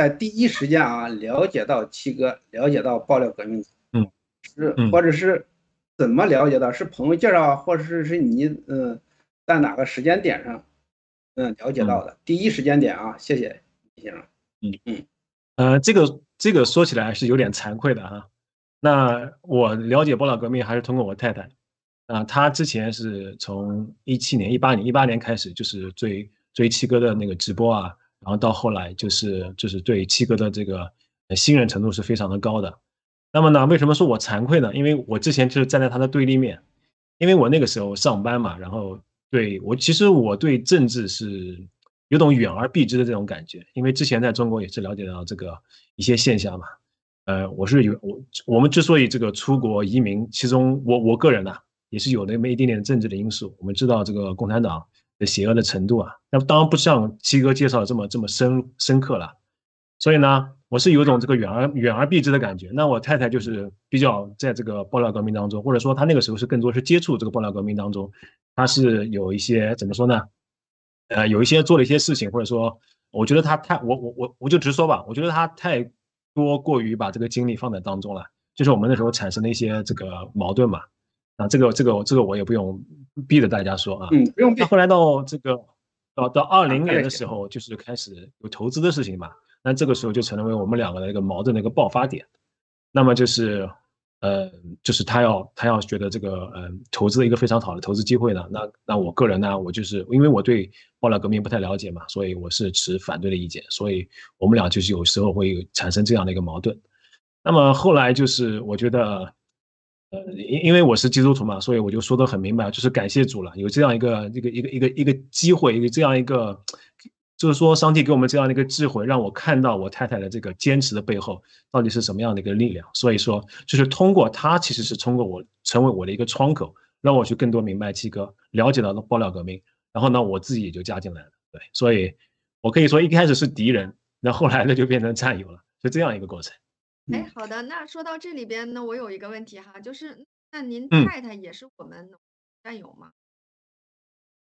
在第一时间啊了解到七哥，了解到爆料革命，嗯，是嗯或者是怎么了解到？是朋友介绍啊，或者是是你嗯在哪个时间点上嗯了解到的？第一时间点啊，谢谢李先生。嗯嗯呃，这个这个说起来是有点惭愧的啊。那我了解爆料革命还是通过我太太，啊、她之前是从一七年、一八年、一八年开始就是追追七哥的那个直播啊，然后到后来就是就是对七哥的这个信任程度是非常的高的。那么呢，为什么说我惭愧呢？因为我之前就是站在他的对立面，因为我那个时候上班嘛，然后对我其实我对政治是有种远而避之的这种感觉，因为之前在中国也是了解到这个一些现象嘛。呃，我是有我我们之所以这个出国移民，其中我我个人呢、也是有那么一点点政治的因素。我们知道这个共产党的邪恶的程度啊，那当然不像七哥介绍的这么这么深深刻了。所以呢，我是有种这个远而远而避之的感觉。那我太太就是比较在这个爆料革命当中，或者说她那个时候是更多是接触这个爆料革命当中，她是有一些怎么说呢？呃，有一些做了一些事情，或者说，我觉得她太我我我我就直说吧，我觉得她太多过于把这个精力放在当中了，就是我们那时候产生的一些这个矛盾嘛。啊，这个这个这个我也不用逼着大家说啊。嗯，不用避那后来到这个到到二零啊年的时候，就是开始有投资的事情嘛，那这个时候就成为我们两个的一个矛盾的一个爆发点。那么就是，呃，就是他要他要觉得这个嗯、呃、投资的一个非常好的投资机会呢，那那我个人呢，我就是因为我对爆料革命不太了解嘛，所以我是持反对的意见，所以我们俩就是有时候会产生这样的一个矛盾。那么后来就是我觉得。呃，因因为我是基督徒嘛，所以我就说的很明白，就是感谢主了，有这样一个一个一个一个一个机会，有这样一个，就是说上帝给我们这样的一个智慧，让我看到我太太的这个坚持的背后到底是什么样的一个力量。所以说，就是通过他，其实是通过我成为我的一个窗口，让我去更多明白七哥，了解到了爆料革命，然后呢，我自己也就加进来了。对，所以我可以说一开始是敌人，那后来呢就变成战友了，是这样一个过程。哎，好的，那说到这里边呢，我有一个问题哈，就是那您嗯太太也是我们战友吗？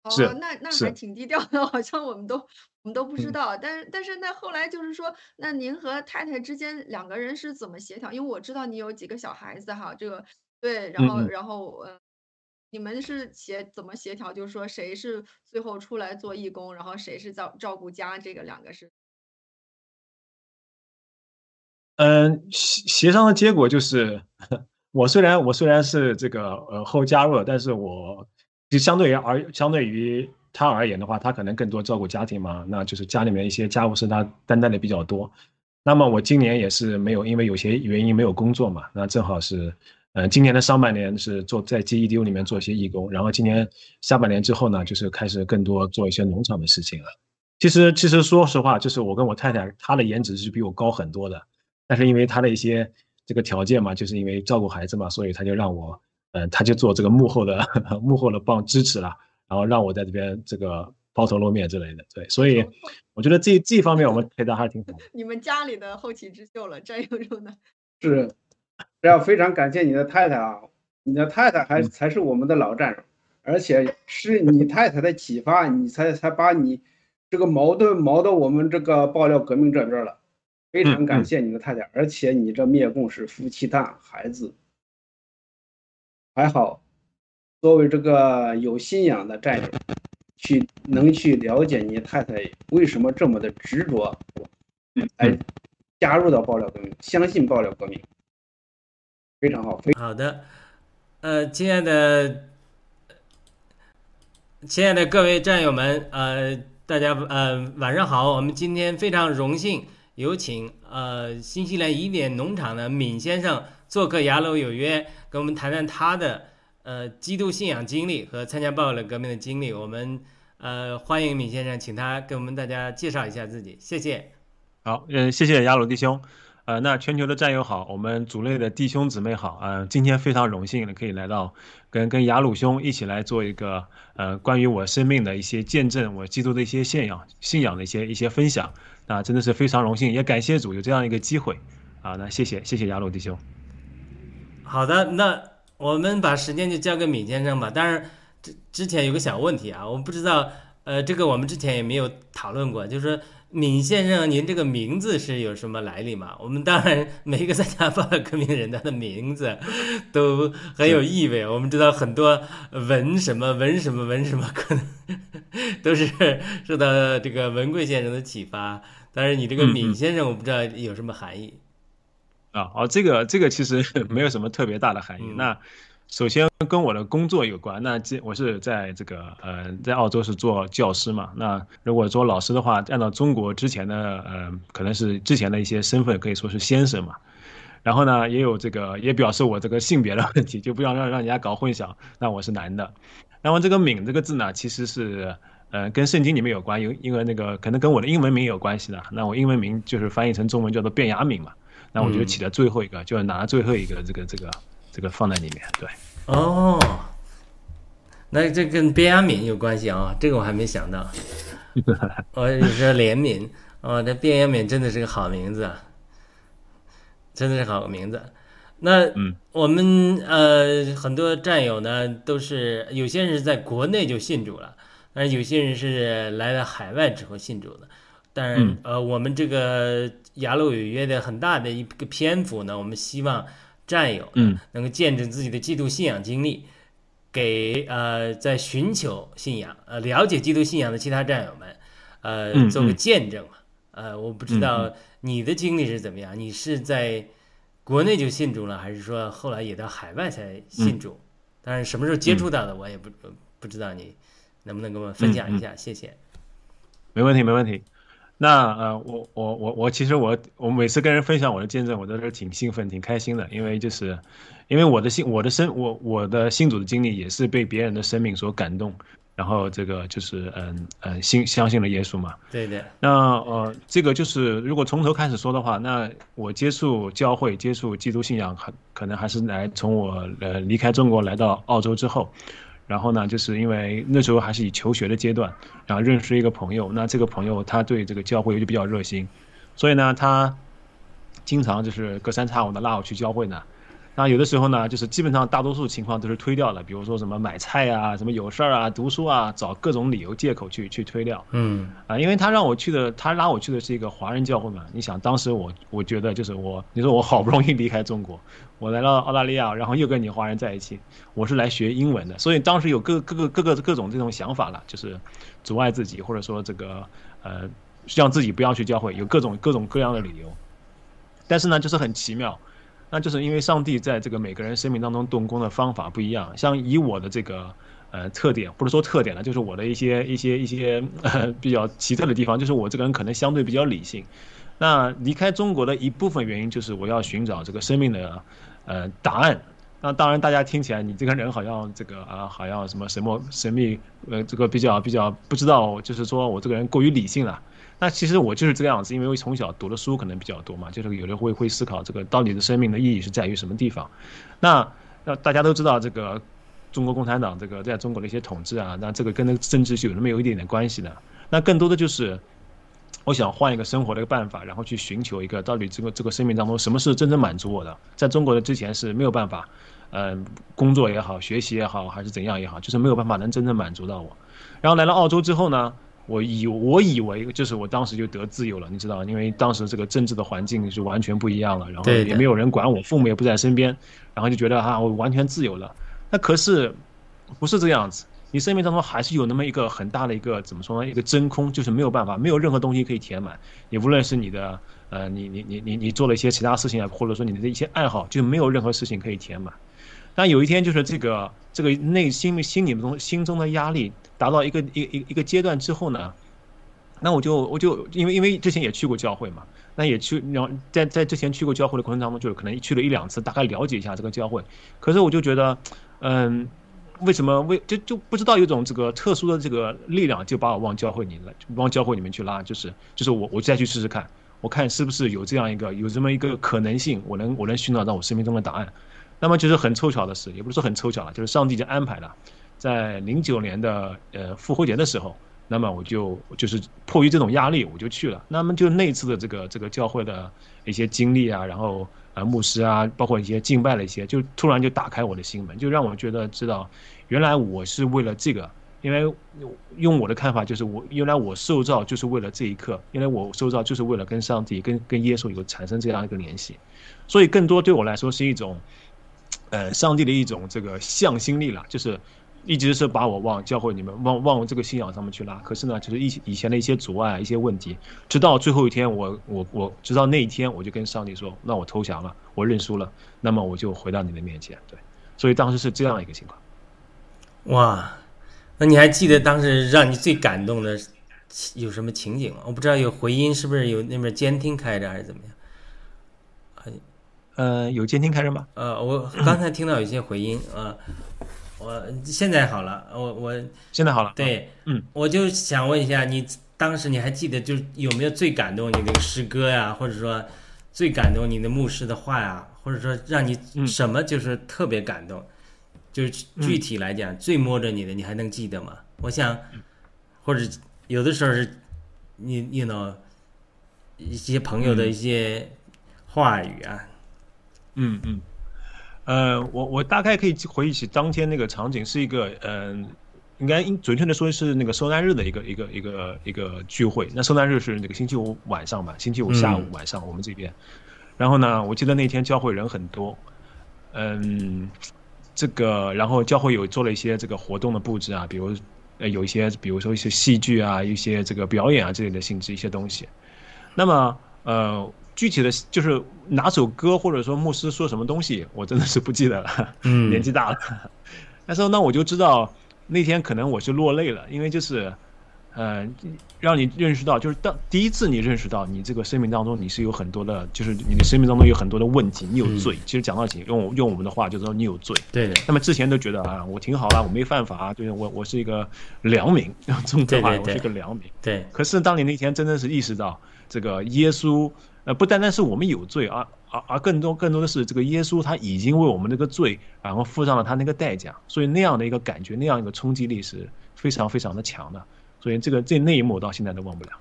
是哦，那那是还挺低调的，好像我们都我们都不知嗯道。但是但是那后来就是说，那您和太太之间两个人是怎么协调？因为我知道你有几个小孩子哈，这个对，然后然后呃，你们是协怎么协调？就是说谁是最后出来做义工，然后谁是照照顾家，这个两个是嗯，协协商的结果就是，我虽然我虽然是这个呃后加入了，但是我就相对于而相对于他而言的话，他可能更多照顾家庭嘛，那就是家里面一些家务事他担待的比较多。那么我今年也是没有，因为有些原因没有工作嘛，那正好是呃，今年的上半年是做在 GEDU 里面做一些义工，然后今年下半年之后呢，就是开始更多做一些农场的事情了。其实，其实说实话，就是我跟我太太，她的颜值是比我高很多的，但是因为他的一些这个条件嘛，就是因为照顾孩子嘛，所以他就让我，嗯、他就做这个幕后的 幕后的帮支持了，然后让我在这边这个抛头露面之类的。对，所以 我觉得这这一方面我们配搭还是挺好的。你们家里的后起之秀了，战友中的。是，这要非常感谢你的太太啊，你的太太还才是我们的老战友，而且是你太太的启发，你才才把你这个矛盾矛到我们这个爆料革命这边了，非常感谢你的太太，而且你这灭共是夫妻档，孩子还好，作为这个有信仰的战友，去能去了解你太太为什么这么的执着，来加入到爆料革命，相信爆料革命，非常好，非好的，呃，亲爱的，亲爱的各位战友们，呃，大家呃晚上好。我们今天非常荣幸有请呃新西兰宜点农场的闵先生做客《雅鲁有约》，跟我们谈谈他的呃基督信仰经历和参加暴乱革命的经历。我们呃欢迎闵先生，请他给我们大家介绍一下自己，谢谢。好，嗯，谢谢雅鲁弟兄。呃，那全球的战友好，我们组内的弟兄姊妹好，呃，今天非常荣幸的可以来到跟跟雅鲁兄一起来做一个呃关于我生命的一些见证，我基督的一些信仰信仰的一些一些分享，那真的是非常荣幸，也感谢主有这样一个机会啊，那谢谢谢谢雅鲁弟兄。好的，那我们把时间就交给闵先生吧。但是，之之前有个小问题啊，我们不知道，呃，这个我们之前也没有讨论过，就是说闵先生，您这个名字是有什么来历吗？我们当然每一个参加爆料革命的人，他的名字都很有意味。我们知道很多文什么文什么文什么，可能 都是受到这个文贵先生的启发。但是你这个闵先生，我不知道有什么含义。啊，哦，这个这个其实 没有什么特别大的含义。嗯那首先跟我的工作有关，那这我是在这个呃在澳洲是做教师嘛。那如果做老师的话，按照中国之前的呃可能是之前的一些身份，可以说是先生嘛。然后呢，也有这个也表示我这个性别的问题，就不要让让人家搞混淆。那我是男的。那么这个“敏”这个字呢，其实是呃跟圣经里面有关，因因为那个可能跟我的英文名有关系的。那我英文名就是翻译成中文叫做卞雅敏嘛。那我就起了最后一个，就拿最后一个这个这个这个放在里面。对，哦，那这跟边雅敏有关系啊？这个我还没想到。我 你说怜悯，哦，这边雅敏真的是个好名字啊，真的是好名字。那嗯我们呃很多战友呢，都是有些人是在国内就信主了，但是有些人是来了海外之后信主的。但是嗯，呃，我们这个雅鲁有约的很大的一个篇幅呢，我们希望战友嗯能够见证自己的基督信仰经历，给呃在寻求信仰、呃了解基督信仰的其他战友们，呃嗯做个嗯见证嘛。呃，我不知嗯道你的经历是怎么样，你是在国内就信主了，还是说后来也到海外才信主？当然，什么时候接触到的我也不不知道，你能不能跟我们分享一下？谢谢。没问题，没问题。那呃，我我我我其实我我每次跟人分享我的见证，我都是挺兴奋、挺开心的，因为就是因为我的信我的生我我的信主的经历也是被别人的生命所感动，然后这个就是嗯嗯信相信了耶稣嘛。对的，那呃，这个就是如果从头开始说的话，那我接触教会、接触基督信仰，很可能还是来从我呃离开中国来到澳洲之后，然后呢，就是因为那时候还是以求学的阶段，然后认识一个朋友，那这个朋友他对这个教会就比较热心，所以呢，他经常就是隔三差五的拉我去教会呢。那有的时候呢，就是基本上大多数情况都是推掉了，比如说什么买菜啊、什么有事儿啊、读书啊，找各种理由借口去去推掉。嗯啊，因为他让我去的，他拉我去的是一个华人教会嘛。你想，当时我我觉得就是我，你说我好不容易离开中国，我来到澳大利亚，然后又跟你华人在一起，我是来学英文的，所以当时有各各个各个各种这种想法了，就是阻碍自己，或者说这个呃让自己不要去教会，有各种各种各样的理由。但是呢，就是很奇妙，那就是因为上帝在这个每个人生命当中动工的方法不一样，像以我的这个呃特点，不是说特点了，就是我的一些一些一些比较奇特的地方，就是我这个人可能相对比较理性。那离开中国的一部分原因就是我要寻找这个生命的呃答案，那当然，大家听起来你这个人好像这个啊，好像什么什么神秘，呃，这个比较比较不知道，就是说我这个人过于理性了。那其实我就是这个样子，因为我从小读的书可能比较多嘛，就是有的会会思考这个到底的生命的意义是在于什么地方。那那大家都知道这个中国共产党这个在中国的一些统治啊，那这个跟那个政治是有那么有一点点关系的。那更多的就是我想换一个生活的一个办法，然后去寻求一个到底这个这个生命当中什么是真正满足我的。在中国的之前是没有办法，嗯、工作也好，学习也好，还是怎样也好，就是没有办法能真正满足到我。然后来了澳洲之后呢，我以我以为就是我当时就得自由了，你知道，因为当时这个政治的环境是完全不一样了，然后也没有人管我，父母也不在身边，然后就觉得啊，我完全自由了。那可是不是这样子，你生命当中还是有那么一个很大的一个怎么说呢？一个真空，就是没有办法，没有任何东西可以填满。你无论是你的呃，你你你你你做了一些其他事情啊，或者说你的一些爱好，就没有任何事情可以填满。但有一天，就是这个这个内心心里中心中的压力达到一个一一一个阶段之后呢，那我就我就因为因为之前也去过教会嘛，那也去然后在在之前去过教会的过程当中，就是可能去了一两次，大概了解一下这个教会。可是我就觉得，嗯，为什么为就就不知道有种这个特殊的这个力量，就把我往教会里来，往教会里面去拉，就是就是我我再去试试看，我看是不是有这样一个有这么一个可能性，我能我能寻找到我生命中的答案。那么就是很凑巧的事，也不是说很凑巧了，就是上帝就安排了，在零九年的呃复活节的时候，那么我就就是迫于这种压力，我就去了。那么就那次的这个这个教会的一些经历啊，然后呃牧师啊，包括一些敬拜的一些，就突然就打开我的心门，就让我觉得知道，原来我是为了这个。因为用我的看法就是我原来我受造就是为了这一刻，原来我受造就是为了跟上帝、跟跟耶稣有产生这样一个联系，所以更多对我来说是一种，呃，上帝的一种这个向心力了，就是一直是把我往教会里面、往往这个信仰上面去拉。可是呢，就是以以前的一些阻碍、一些问题，直到最后一天，我我我直到那一天，我就跟上帝说，那我投降了，我认输了，那么我就回到你的面前。对，所以当时是这样一个情况。哇，那你还记得当时让你最感动的有什么情景吗？我不知道有回音是不是有那边监听开着还是怎么样？呃，有监听开着吗？呃，我刚才听到有一些回音啊、我现在好了，我我现在好了。对，嗯，我就想问一下，你当时你还记得就是有没有最感动你的诗歌呀，或者说最感动你的牧师的话呀，或者说让你嗯。什么就是特别感动，就是具体来讲、最摸着你的，你还能记得吗？我想，或者有的时候是你你 you know 一些朋友的一些话语啊，嗯嗯，呃，我我大概可以回忆起当天那个场景，是一个嗯、应该应准确的说是那个受难日的一个一个一个一个聚会。那受难日是那个星期五晚上吧，星期五下午晚上我们这边。然后呢，我记得那天教会人很多，嗯，这个然后教会有做了一些这个活动的布置啊，比如呃有一些比如说一些戏剧啊，一些这个表演啊之类的性质一些东西。那么呃，具体的就是哪首歌或者说牧师说什么东西，我真的是不记得了，嗯 年纪大了。但 是那，我就知道那天可能我是落泪了，因为就是，呃，让你认识到，就是当第一次你认识到你这个生命当中你是有很多的，就是你的生命当中有很多的问题，你有罪。其实讲到起，用用我们的话就是说你有罪。对，那么之前都觉得啊，我挺好啦，我没犯法啊，就是我我是一个良民，用中国话我是个良民。对，可是当你那天真的是意识到，这个耶稣，呃，不单单是我们有罪，而而而更多更多的是这个耶稣他已经为我们这个罪，然后付上了他那个代价，所以那样的一个感觉，那样一个冲击力是非常非常的强的。所以这个这那一幕我到现在都忘不了。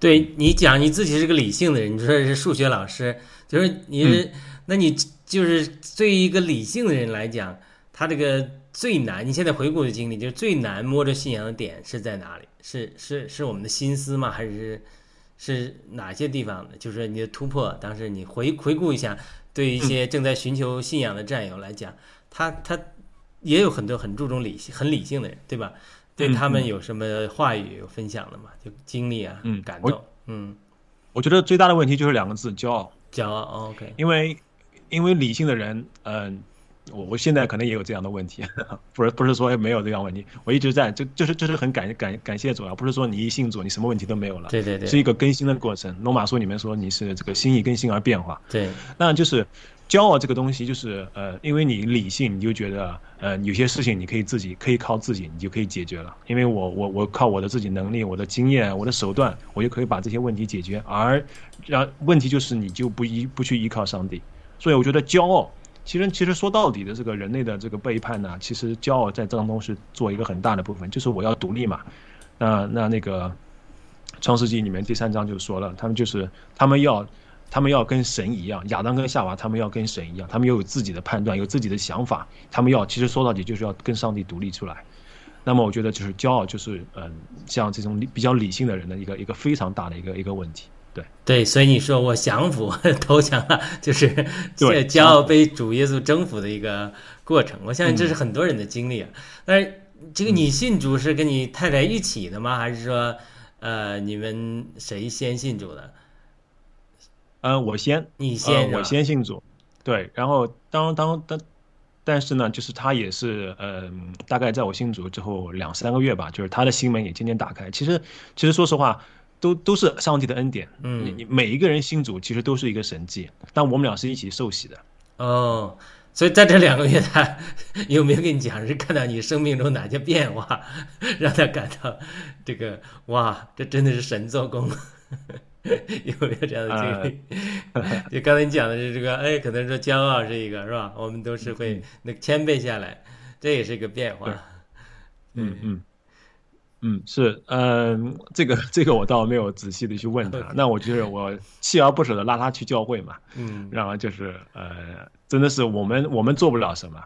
对你讲你自己是个理性的人，你说是数学老师，就是你是，那你就是对于一个理性的人来讲，他这个最难，你现在回顾的经历，就是最难摸着信仰的点是在哪里？是是是我们的心思吗？还是是哪些地方呢？就是你的突破，当时你回回顾一下，对一些正在寻求信仰的战友来讲，他他也有很多很注重理性、很理性的人，对吧？对嗯他们嗯有什么话语有分享的吗？就经历啊，嗯感动，嗯，我觉得最大的问题就是两个字：骄傲。骄傲哦，OK，因为因为理性的人，嗯、我我现在可能也有这样的问题，不是不是说没有这样问题，我一直在就就是就是很感感感谢主啊，不是说你一信主你什么问题都没有了，对对对是一个更新的过程。罗马书里面说你是这个心意更新而变化，对，那就是骄傲这个东西就是呃，因为你理性，你就觉得呃，有些事情你可以自己可以靠自己，你就可以解决了。因为我我我靠我的自己能力、我的经验、我的手段，我就可以把这些问题解决。而让问题就是你就不依不去依靠上帝，所以我觉得骄傲，其实其实说到底的这个人类的这个背叛呢，其实骄傲在当中是做一个很大的部分，就是我要独立嘛。那那那个创世纪里面第三章就说了，他们就是他们要。他们要跟神一样，亚当跟夏娃，他们要跟神一样，他们又有自己的判断，有自己的想法，他们要其实说到底就是要跟上帝独立出来。那么我觉得就是骄傲，就是嗯，像这种比较理性的人的一个一个非常大的一个一个问题。对对，所以你说我降服 投降了，就是对骄傲被主耶稣征服的一个过程。我相信这是很多人的经历啊。但是这个你信主是跟你太太一起的吗？还是说呃你们谁先信主的？呃，我先，你先呃我先信主，对，然后当当当，但是呢，就是他也是，嗯、大概在我信主之后两三个月吧，就是他的心门也渐渐打开。其实，其实说实话，都都是上帝的恩典。嗯你你每一个人信主其实都是一个神迹，但我们俩是一起受洗的。哦，所以在这两个月，他有没有跟你讲是看到你生命中哪些变化，让他感到这个哇，这真的是神做工？有没有这样的经历？就刚才你讲的是这个，哎，可能说骄傲是一个，是吧？我们都是会那个谦卑下来，这也是一个变化。嗯嗯嗯，是，嗯、这个这个我倒没有仔细的去问他。那我就是我锲而不舍的拉他去教会嘛，嗯。然后就是呃，真的是我们我们做不了什么，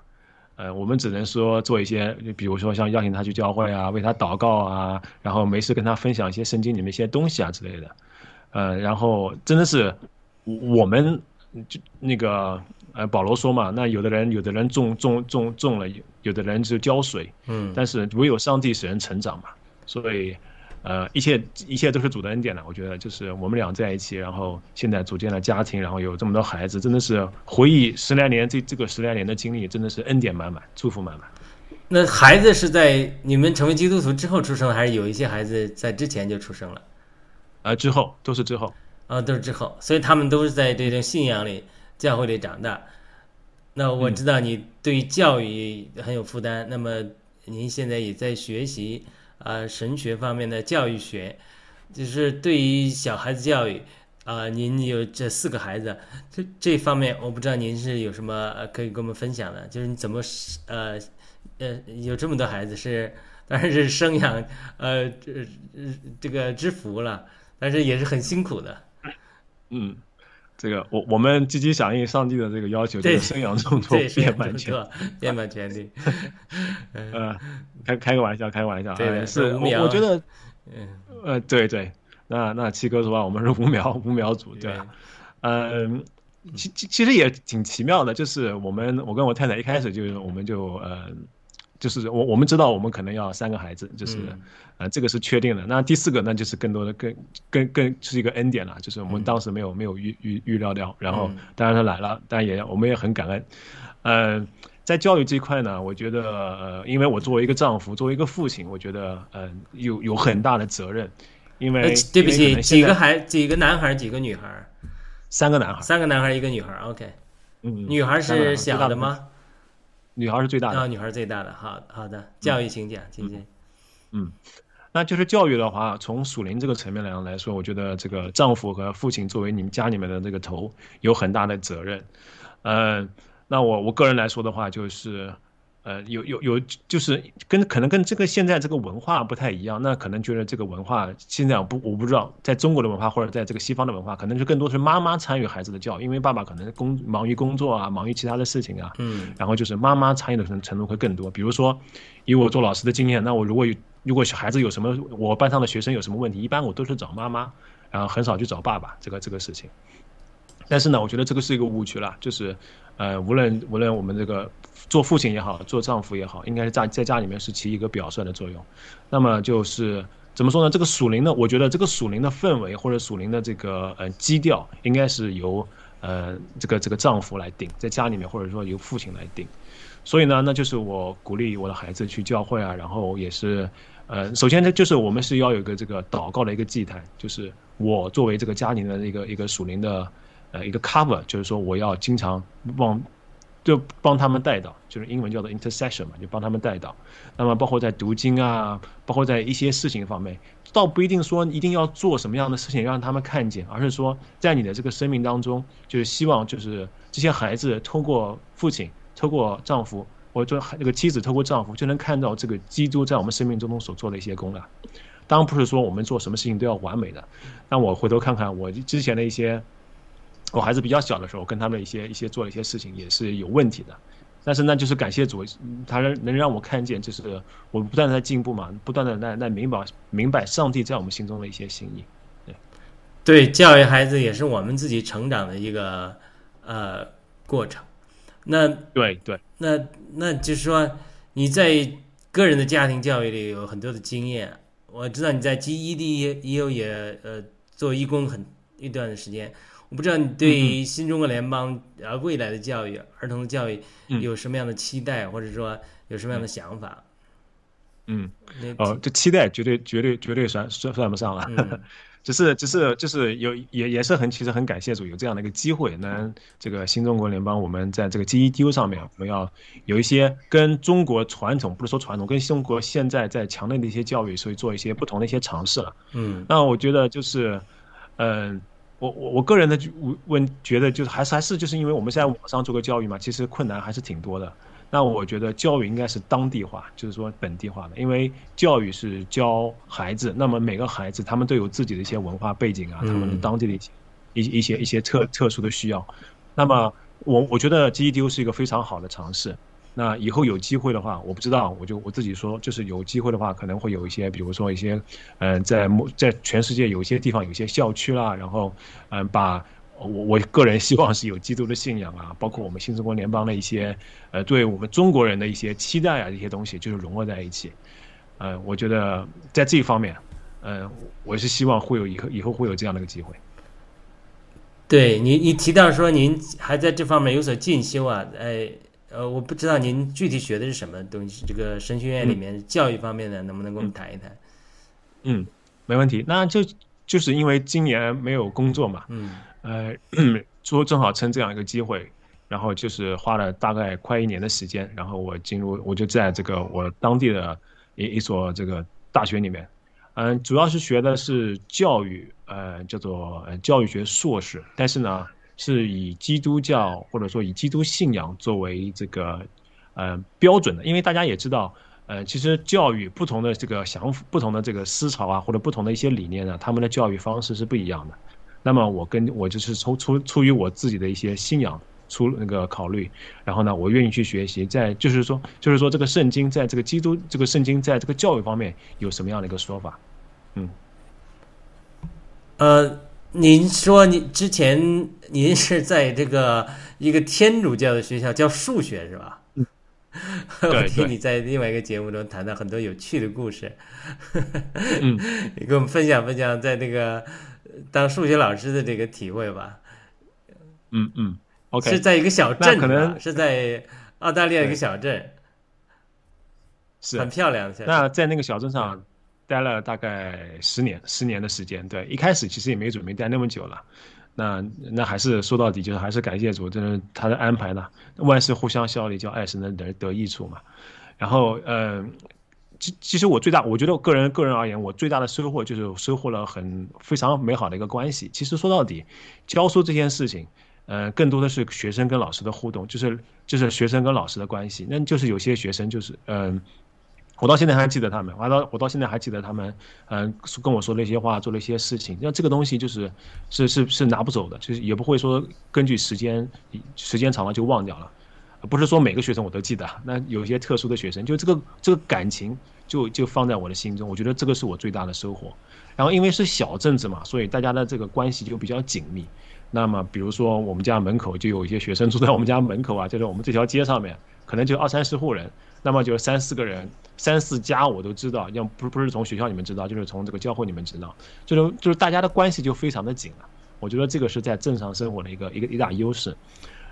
呃，我们只能说做一些，比如说像邀请他去教会啊，为他祷告啊，然后没事跟他分享一些圣经里面一些东西啊之类的，呃，然后真的是我们就那个呃保罗说嘛，那有的人有的人种种种种了，有的人就浇水，嗯。但是唯有上帝使人成长嘛，所以，呃，一切一切都是主的恩典了。我觉得就是我们俩在一起，然后现在组建了家庭，然后有这么多孩子，真的是回忆十来年这这个十来年的经历，真的是恩典满满，祝福满满。那孩子是在你们成为基督徒之后出生，还是有一些孩子在之前就出生了？呃，之后都是之后，啊，都是之后，所以他们都是在这种信仰里、教会里长大。那我知道你对教育很有负担，那么您现在也在学习啊、神学方面的教育学，就是对于小孩子教育啊、您有这四个孩子，这这方面我不知道您是有什么呃可以跟我们分享的，就是你怎么呃呃有这么多孩子是当然是生养呃这这个之福了，但是也是很辛苦的。嗯，这个我我们积极响应上帝的这个要求，就对是生养众多，这是遍满全。错，遍满全地。呃，开开个玩笑，开个玩笑，对是我我觉得，嗯，呃，对对，那那七哥说吧，我们是五秒五秒组，对啊，嗯，其其其实也挺奇妙的，就是我们我跟我太太一开始就是我们就呃，就是我我们知道我们可能要三个孩子，就是、嗯呃这个是确定的。那第四个那，就是更多的更更更是一个恩典了，就是我们嗯当时没有没有预预预料到，然后嗯当然他来了，但也我们也很感恩，呃。在教育这一块呢，我觉得，呃，因为我作为一个丈夫，作为一个父亲，我觉得，呃，有有很大的责任，因为呃，对不起，几个孩几个男孩，几个女孩？三个男孩，三个男孩，一个女孩。OK，嗯，女孩是最大小的吗？女孩是最大的啊，。女孩最大的。好好的，教育请讲，请讲。嗯那就是教育的话，从属灵这个层面来来说，我觉得这个丈夫和父亲作为你们家里面的这个头，有很大的责任。呃，那我我个人来说的话，就是，呃，有有有，就是跟可能跟这个现在这个文化不太一样，那可能觉得这个文化现在我不我不知道，在中国的文化或者在这个西方的文化，可能就更多是妈妈参与孩子的教育，因为爸爸可能工忙于工作啊，忙于其他的事情啊，嗯然后就是妈妈参与的程程度会更多。比如说，以我做老师的经验，那我如果有如果小孩子有什么，我班上的学生有什么问题，一般我都是找妈妈，然后很少去找爸爸这个这个事情。但是呢，我觉得这个是一个误区了，就是，呃，无论无论我们这个做父亲也好，做丈夫也好，应该是在在家里面是起一个表率的作用。那么就是怎么说呢？这个属灵的，我觉得这个属灵的氛围或者属灵的这个呃基调，应该是由呃这个这个丈夫来定，在家里面或者说由父亲来定。所以呢，那就是我鼓励我的孩子去教会啊，然后也是，呃，首先呢，就是我们是要有一个这个祷告的一个祭坛，就是我作为这个家庭的一个一个属灵的呃一个 cover，就是说我要经常往就帮他们带到，就是英文叫做 intercession 嘛，就帮他们带到。那么包括在读经啊，包括在一些事情方面，倒不一定说一定要做什么样的事情让他们看见，而是说在你的这个生命当中，就是希望就是这些孩子透过父亲，透过丈夫，或者说这个妻子透过丈夫，就能看到这个基督在我们生命中所做的一些功啊。当然不是说我们做什么事情都要完美的。那我回头看看我之前的一些，我孩子比较小的时候，跟他们一些一些做了一些事情也是有问题的。但是呢就是感谢主，他能让我看见，就是我不断的在进步嘛，不断的在在明白明白上帝在我们心中的一些心意。对，对，教育孩子也是我们自己成长的一个呃过程。那对对，那那就是说你在个人的家庭教育里有很多的经验。我知道你在 GED 也也有也呃做义工很一段的时间，我不知道你对新中国联邦呃未来的教育、儿童的教育有什么样的期待，或者说有什么样的想法？嗯，哦，这期待绝对绝对绝对算算算不上了。只是，只是，就是有也也是很，其实很感谢主有这样的一个机会，能这个新中国联邦，我们在这个 GEDU 上面，我们要有一些跟中国传统，不是说传统，跟中国现在在强烈的一些教育，所以做一些不同的一些尝试了。嗯，那我觉得就是，嗯，我我我个人的问觉得就是还是还是就是因为我们现在网上做个教育嘛，其实困难还是挺多的。那我觉得教育应该是当地化，就是说本地化的，因为教育是教孩子，那么每个孩子他们都有自己的一些文化背景啊，他们当地的一些一一些一些特特殊的需要。那么我我觉得 GEDU 是一个非常好的尝试。那以后有机会的话，我不知道，我就我自己说，就是有机会的话，可能会有一些，比如说一些，嗯，在在全世界有一些地方有一些校区啦，然后嗯把。我我个人希望是有基督的信仰啊，包括我们新中国联邦的一些，呃，对我们中国人的一些期待啊，这些东西就是融合在一起。呃，我觉得在这一方面，呃，我是希望会有以后以后会有这样的一个机会。对你，你提到说您还在这方面有所进修啊，呃呃，我不知道您具体学的是什么东西，这个神学院里面教育方面的，能不能跟我们谈一谈？嗯，没问题。那就就是因为今年没有工作嘛，嗯。呃，说正好趁这样一个机会，然后就是花了大概快一年的时间，然后我进入，我就在这个我当地的一一所这个大学里面，嗯，主要是学的是教育，呃，叫做教育学硕士，但是呢，是以基督教或者说以基督信仰作为这个呃标准的，因为大家也知道，呃，其实教育不同的这个想法、不同的这个思潮啊，或者不同的一些理念呢，他们的教育方式是不一样的。那么我跟我就是出出出于我自己的一些信仰出那个考虑，然后呢，我愿意去学习，在就是说就是说这个圣经在这个基督这个圣经在这个教育方面有什么样的一个说法？嗯，呃，您说您之前您是在这个一个天主教的学校教数学是吧？嗯，我听你在另外一个节目中谈到很多有趣的故事，嗯，你给我们分享分享在那个。当数学老师的这个体会吧，嗯嗯，OK，是在一个小镇，可能是在澳大利亚一个小镇，是。很漂亮。那在那个小镇上待了大概十年，十年的时间。对，一开始其实也没准备待那么久了。那那还是说到底，就是还是感谢主，真的他的安排呢，万事互相效力，叫爱神的得得益处嘛。然后，嗯。其其实我最大，我觉得我个人个人而言，我最大的收获就是收获了很非常美好的一个关系。其实说到底，教书这件事情，呃，更多的是学生跟老师的互动，就是就是学生跟老师的关系。那就是有些学生就是，嗯，我到现在还记得他们，我到我到现在还记得他们，嗯，跟我说了一些话，做了一些事情。那这个东西就是是是是拿不走的，就是也不会说根据时间时间长了就忘掉了。不是说每个学生我都记得，那有些特殊的学生，就这个这个感情就就放在我的心中，我觉得这个是我最大的收获。然后因为是小镇子嘛，所以大家的这个关系就比较紧密。那么比如说我们家门口就有一些学生住在我们家门口啊，就是我们这条街上面，可能就二三十户人，那么就是三四个人，三四家我都知道，要不不是从学校里面知道，就是从这个教会里面知道，就是就是大家的关系就非常的紧了。我觉得这个是在正常生活的一个一个一大优势。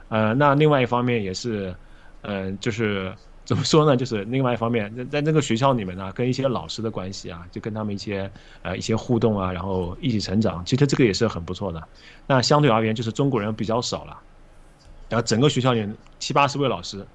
呃，那另外一方面也是，嗯，就是怎么说呢？就是另外一方面，在在那个学校里面呢，跟一些老师的关系啊，就跟他们一些呃一些互动啊，然后一起成长，其实这个也是很不错的。那相对而言，就是中国人比较少了，然后整个学校里七八十位老师，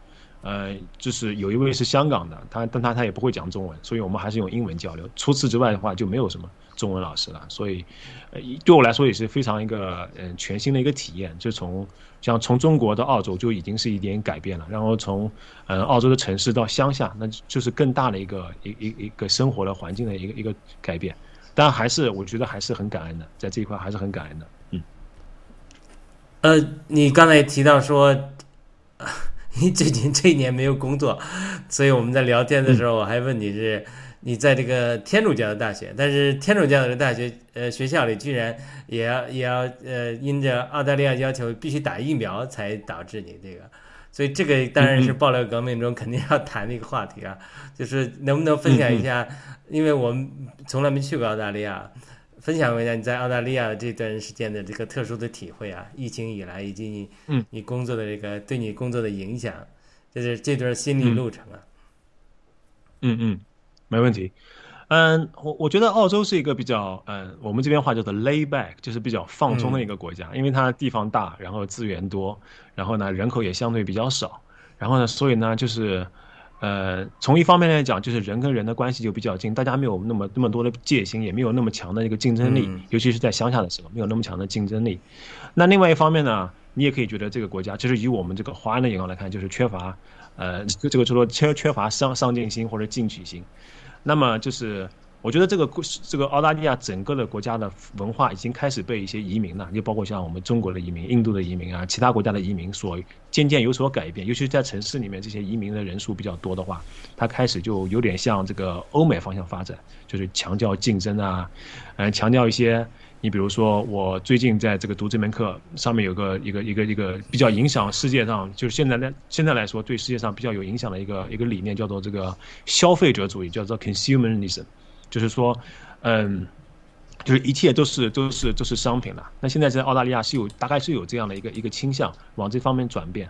呃，就是有一位是香港的，他但他他也不会讲中文，所以我们还是用英文交流。除此之外的话，就没有什么中文老师了。所以，呃，对我来说也是非常一个嗯、全新的一个体验，就从像从中国到澳洲就已经是一点改变了，然后从呃澳洲的城市到乡下，那就是更大的一个一一一个生活的环境的一个一个改变。但还是我觉得还是很感恩的，在这一块还是很感恩的。嗯，呃，你刚才提到说，你最近这一年没有工作，所以我们在聊天的时候，我还问你是你在这个天主教的大学，但是天主教的大学呃学校里居然也要也要呃因着澳大利亚要求必须打疫苗才导致你这个，所以这个当然是爆料革命中肯定要谈的一个话题啊，就是能不能分享一下，因为我们从来没去过澳大利亚。分享一下你在澳大利亚这段时间的这个特殊的体会啊，疫情以来以及你嗯你工作的这个对你工作的影响，就是这段心理路程啊。嗯嗯，没问题。嗯，我我觉得澳洲是一个比较，嗯，我们这边话叫做 lay back，就是比较放松的一个国家，因为它地方大，然后资源多，然后呢人口也相对比较少，然后呢，所以呢就是，呃，从一方面来讲，就是人跟人的关系就比较近，大家没有那么那么多的戒心，也没有那么强的一个竞争力，嗯尤其是在乡下的时候，没有那么强的竞争力。那另外一方面呢，你也可以觉得这个国家，就是以我们这个华人的眼光来看，就是缺乏，呃，这个这个就说缺缺乏上上进心或者进取心。那么就是，我觉得这个这个澳大利亚整个的国家的文化已经开始被一些移民了，就包括像我们中国的移民、印度的移民啊，其他国家的移民所渐渐有所改变。尤其是在城市里面，这些移民的人数比较多的话，它开始就有点向这个欧美方向发展，就是强调竞争啊，嗯，强调一些。你比如说，我最近在这个读这门课上面有个一个一个一个比较影响世界上，就是现在来现在来说对世界上比较有影响的一个一个理念，叫做这个消费者主义，叫做 consumerism，就是说，嗯，就是一切都是都是都是商品了。那现在在澳大利亚是有大概是有这样的一个一个倾向，往这方面转变。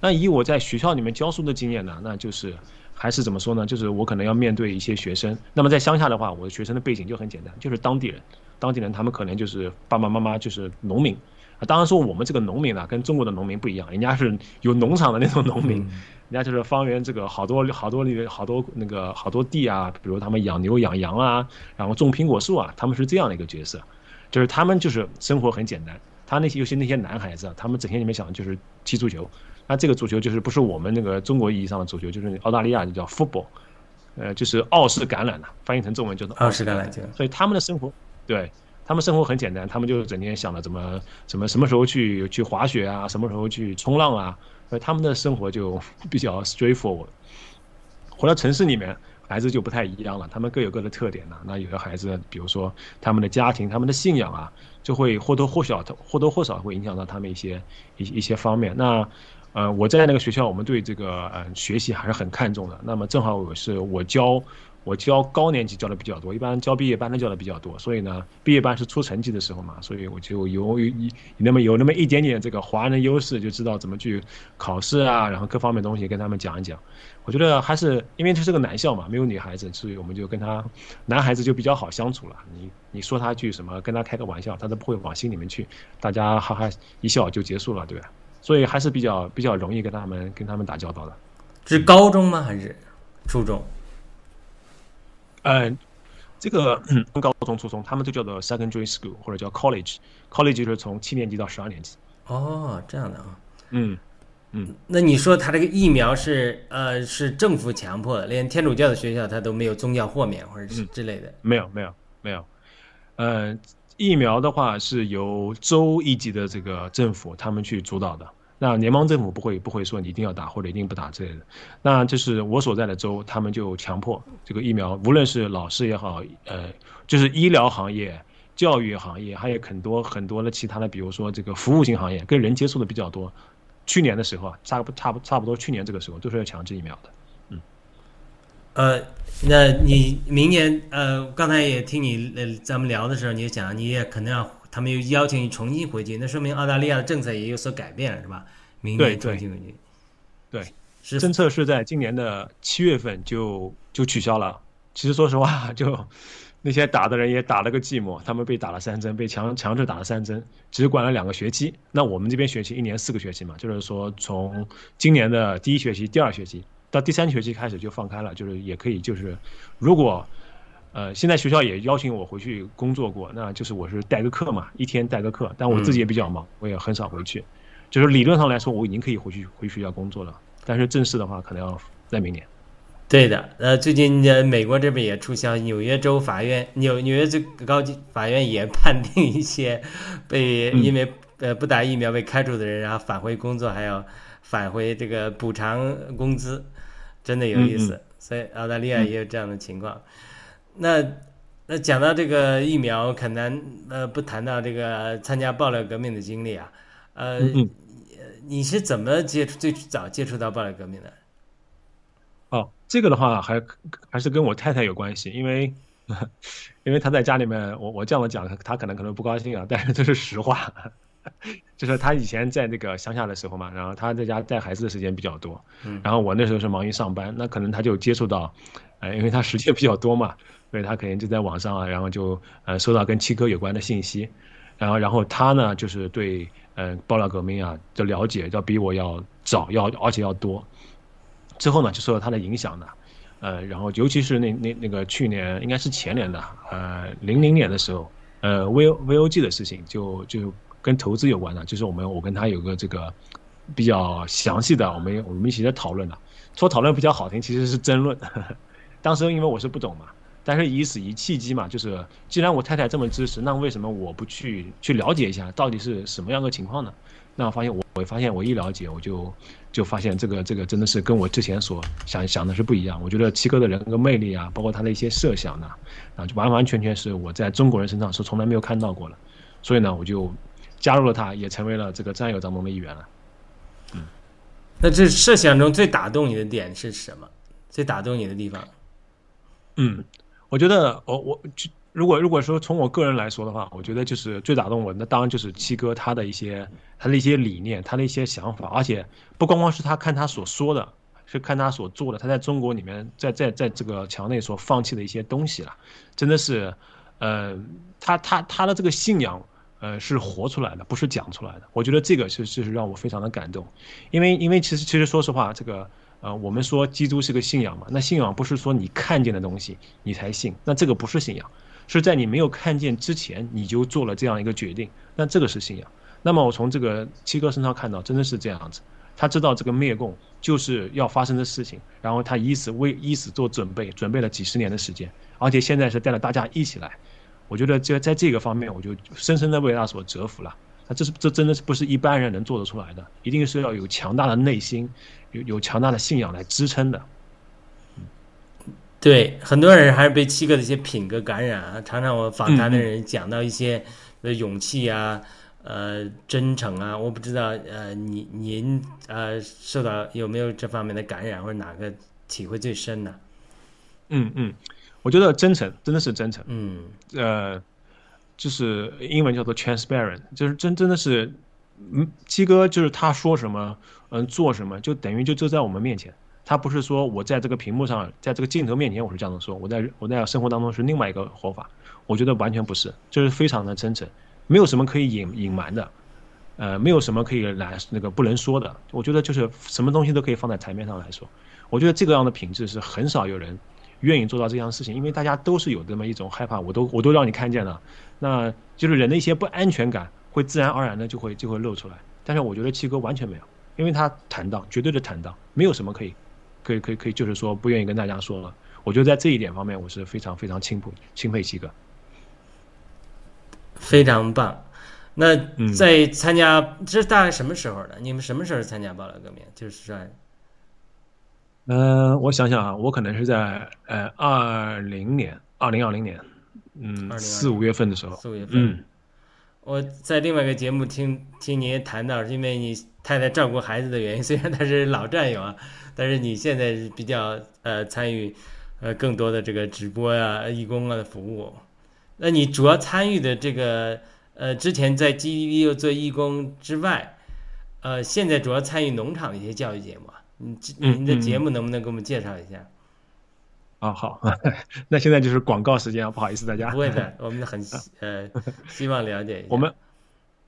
那以我在学校里面教书的经验呢，那就是还是怎么说呢？就是我可能要面对一些学生。那么在乡下的话，我的学生的背景就很简单，就是当地人。当地人他们可能就是爸爸妈妈就是农民。当然说我们这个农民呢，跟中国的农民不一样，人家是有农场的那种农民，人家就是方圆这个好多好多里好多那个好多地啊，比如他们养牛养羊啊，然后种苹果树啊，他们是这样的一个角色，就是他们就是生活很简单。他那些尤其那些男孩子啊，他们整天里面想的就是踢足球。那这个足球就是不是我们那个中国意义上的足球，就是澳大利亚就叫 football，呃，就是澳式橄榄呐、翻译成中文就是澳式橄榄球所以他们的生活，对他们生活很简单，他们就整天想着怎么怎么什么时候去去滑雪啊，什么时候去冲浪啊，所以他们的生活就比较 straightforward。回到城市里面，孩子就不太一样了，他们各有各的特点呢。那有的孩子，比如说他们的家庭、他们的信仰啊，就会或多或少或多或少会影响到他们一些一一些方面。那呃，我在那个学校，我们对这个呃学习还是很看重的。那么正好我是我教我教高年级教的比较多，一般教毕业班的教的比较多。所以呢，毕业班是出成绩的时候嘛，所以我就有有有那么有那么一点点这个华人优势，就知道怎么去考试啊，然后各方面东西跟他们讲一讲。我觉得还是因为这是个男校嘛，没有女孩子，所以我们就跟他男孩子就比较好相处了。你你说他句什么，跟他开个玩笑，他都不会往心里面去，大家哈哈一笑就结束了，对吧？所以还是比较比较容易跟他们跟他们打交道的。是高中吗？还是初中？嗯，这个嗯 高中、初中他们都叫做 secondary school 或者叫 college，college 就是从七年级到十二年级。哦，这样的啊。嗯嗯，那你说他这个疫苗是呃是政府强迫的，连天主教的学校他都没有宗教豁免或者是之类的。没有没有没有，呃，疫苗的话是由州一级的这个政府他们去主导的。那联邦政府不会不会说你一定要打或者一定不打之类的。那就是我所在的州，他们就强迫这个疫苗，无论是老师也好，呃，就是医疗行业、教育行业，还有很多很多的其他的，比如说这个服务性行业，跟人接触的比较多。去年的时候啊，差不差不差不多去年这个时候都是要强制疫苗的。呃，那你明年呃，刚才也听你呃咱们聊的时候，你也讲你也可能要他们又邀请你重新回去，那说明澳大利亚的政策也有所改变了，是吧？明年对对。对，是政策是在今年的七月份就就取消了。其实说实话，就那些打的人也打了个寂寞，他们被打了三针，被强强制打了三针，只管了两个学期。那我们这边学期一年四个学期嘛，就是说从今年的第一学期、第二学期到第三学期开始就放开了，就是也可以就是如果。呃，现在学校也邀请我回去工作过，那就是我是代个课嘛，一天代个课，但我自己也比较忙，我也很少回去。就是理论上来说，我已经可以回去回学校工作了，但是正式的话可能要在明年。对的，呃，最近呃，美国这边也出消息，纽约州法院纽纽约最高级法院也判定一些被因为呃不打疫苗被开除的人，然后返回工作还要返回这个补偿工资，真的有意思。所以澳大利亚也有这样的情况。那那讲到这个疫苗，很难呃不谈到这个参加爆料革命的经历啊，呃，你是怎么接触最早接触到暴力革命的？哦，这个的话还还是跟我太太有关系，因为 因为她在家里面，我我这样讲，她可能可能不高兴啊，但是这是实话，就是她以前在那个乡下的时候嘛，然后她在家带孩子的时间比较多，然后我那时候是忙于上班，那可能她就接触到，呃，因为她时间比较多嘛。所以他肯定就在网上啊，然后就呃收到跟七哥有关的信息，然后然后他呢就是对嗯爆料革命啊的了解要比我要早要而且要多，之后呢就受到他的影响呢，呃然后尤其是那那那个去年应该是前年的呃零零年的时候，呃 V V O G 的事情就就跟投资有关的，就是我们我跟他有个这个比较详细的我们我们一起在讨论的，说讨论比较好听，其实是争论，呵 呵当时因为我是不懂嘛。但是以此一契机嘛，就是既然我太太这么支持，那为什么我不去去了解一下到底是什么样的情况呢？那我发现我我发现我一了解我就就发现这个这个真的是跟我之前所想想的是不一样。我觉得七哥的人格魅力啊，包括他的一些设想呢，啊，就完完全全是我在中国人身上是从来没有看到过的。所以呢，我就加入了他，也成为了这个战友当中的一员了。嗯，那这设想中最打动你的点是什么？最打动你的地方？嗯。我觉得，我我就如果如果说从我个人来说的话，我觉得就是最打动我，那当然就是七哥他的一些他的一些理念，他的一些想法，而且不光光是他看他所说的，是看他所做的，他在中国里面，在在在这个墙内所放弃的一些东西了，真的是，呃，他他他的这个信仰，呃，是活出来的，不是讲出来的。我觉得这个是是让我非常的感动，因为因为其实其实说实话，这个。呃，我们说基督是个信仰嘛，那信仰不是说你看见的东西你才信，那这个不是信仰，是在你没有看见之前你就做了这样一个决定，那这个是信仰。那么我从这个七哥身上看到，真的是这样子，他知道这个灭共就是要发生的事情，然后他以此为以此做准备，准备了几十年的时间，而且现在是带着大家一起来，我觉得这在这个方面，我就深深的为他所折服了。那这是这真的是不是一般人能做得出来的，一定是要有强大的内心。有有强大的信仰来支撑的，对很多人还是被七哥的一些品格感染啊。常常我访谈的人讲到一些的勇气啊，呃，真诚啊，我不知道呃，您您呃受到有没有这方面的感染，或者哪个体会最深呢？嗯嗯，我觉得真诚真的是真诚，嗯，呃，就是英文叫做 transparent，就是真真的是。嗯，七哥就是他说什么，嗯，做什么，就等于就就在我们面前。他不是说我在这个屏幕上，在这个镜头面前我是这样子说，我在我在生活当中是另外一个活法。我觉得完全不是，就是非常的真诚，没有什么可以隐隐瞒的，呃，没有什么可以来那个不能说的。我觉得就是什么东西都可以放在台面上来说。我觉得这个样的品质是很少有人愿意做到这样的事情，因为大家都是有这么一种害怕，我都我都让你看见了，那就是人的一些不安全感。会自然而然的就会就会露出来，但是我觉得七哥完全没有，因为他坦荡，绝对的坦荡，没有什么可以，可以可以可以，就是说不愿意跟大家说了。我觉得在这一点方面，我是非常非常钦佩钦佩七哥，非常棒。那在参加这大概什么时候的？你们什么时候参加爆料革命？就是在，嗯，我想想啊，我可能是在呃二零年，二零二零年，嗯，四五月份的时候，四五月份，嗯。我在另外一个节目听听您谈到，是因为你太太照顾孩子的原因，虽然她是老战友啊，但是你现在是比较呃参与呃更多的这个直播呀、义工啊的服务。那你主要参与的这个呃之前在 GTV 做义工之外，呃现在主要参与农场的一些教育节目，你您的节嗯目能不能给我们介绍一下？啊，好，那现在就是广告时间啊，不好意思大家。不会的，我们很希呃希望了解一下。我们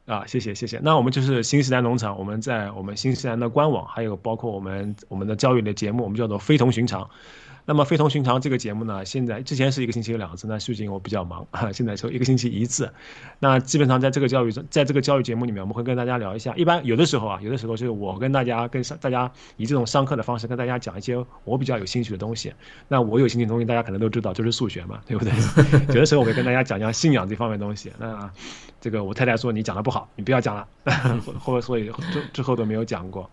啊，谢谢谢谢。那我们就是新西兰农场，我们在我们新西兰的官网，还有包括我们我们的教育类节目，我们叫做非同寻常。那么非同寻常这个节目呢，现在之前是一个星期有两次，那最近我比较忙啊，现在就一个星期一次。那基本上在这个教育中，在这个教育节目里面，我们会跟大家聊一下。一般有的时候啊，有的时候就是我跟大家跟上大家以这种上课的方式跟大家讲一些我比较有兴趣的东西。那我有兴趣的东西，大家可能都知道，就是数学嘛，对不对？有的时候我会跟大家讲讲信仰这方面的东西。那这个我太太说你讲的不好，你不要讲了，或或所以之之后都没有讲过。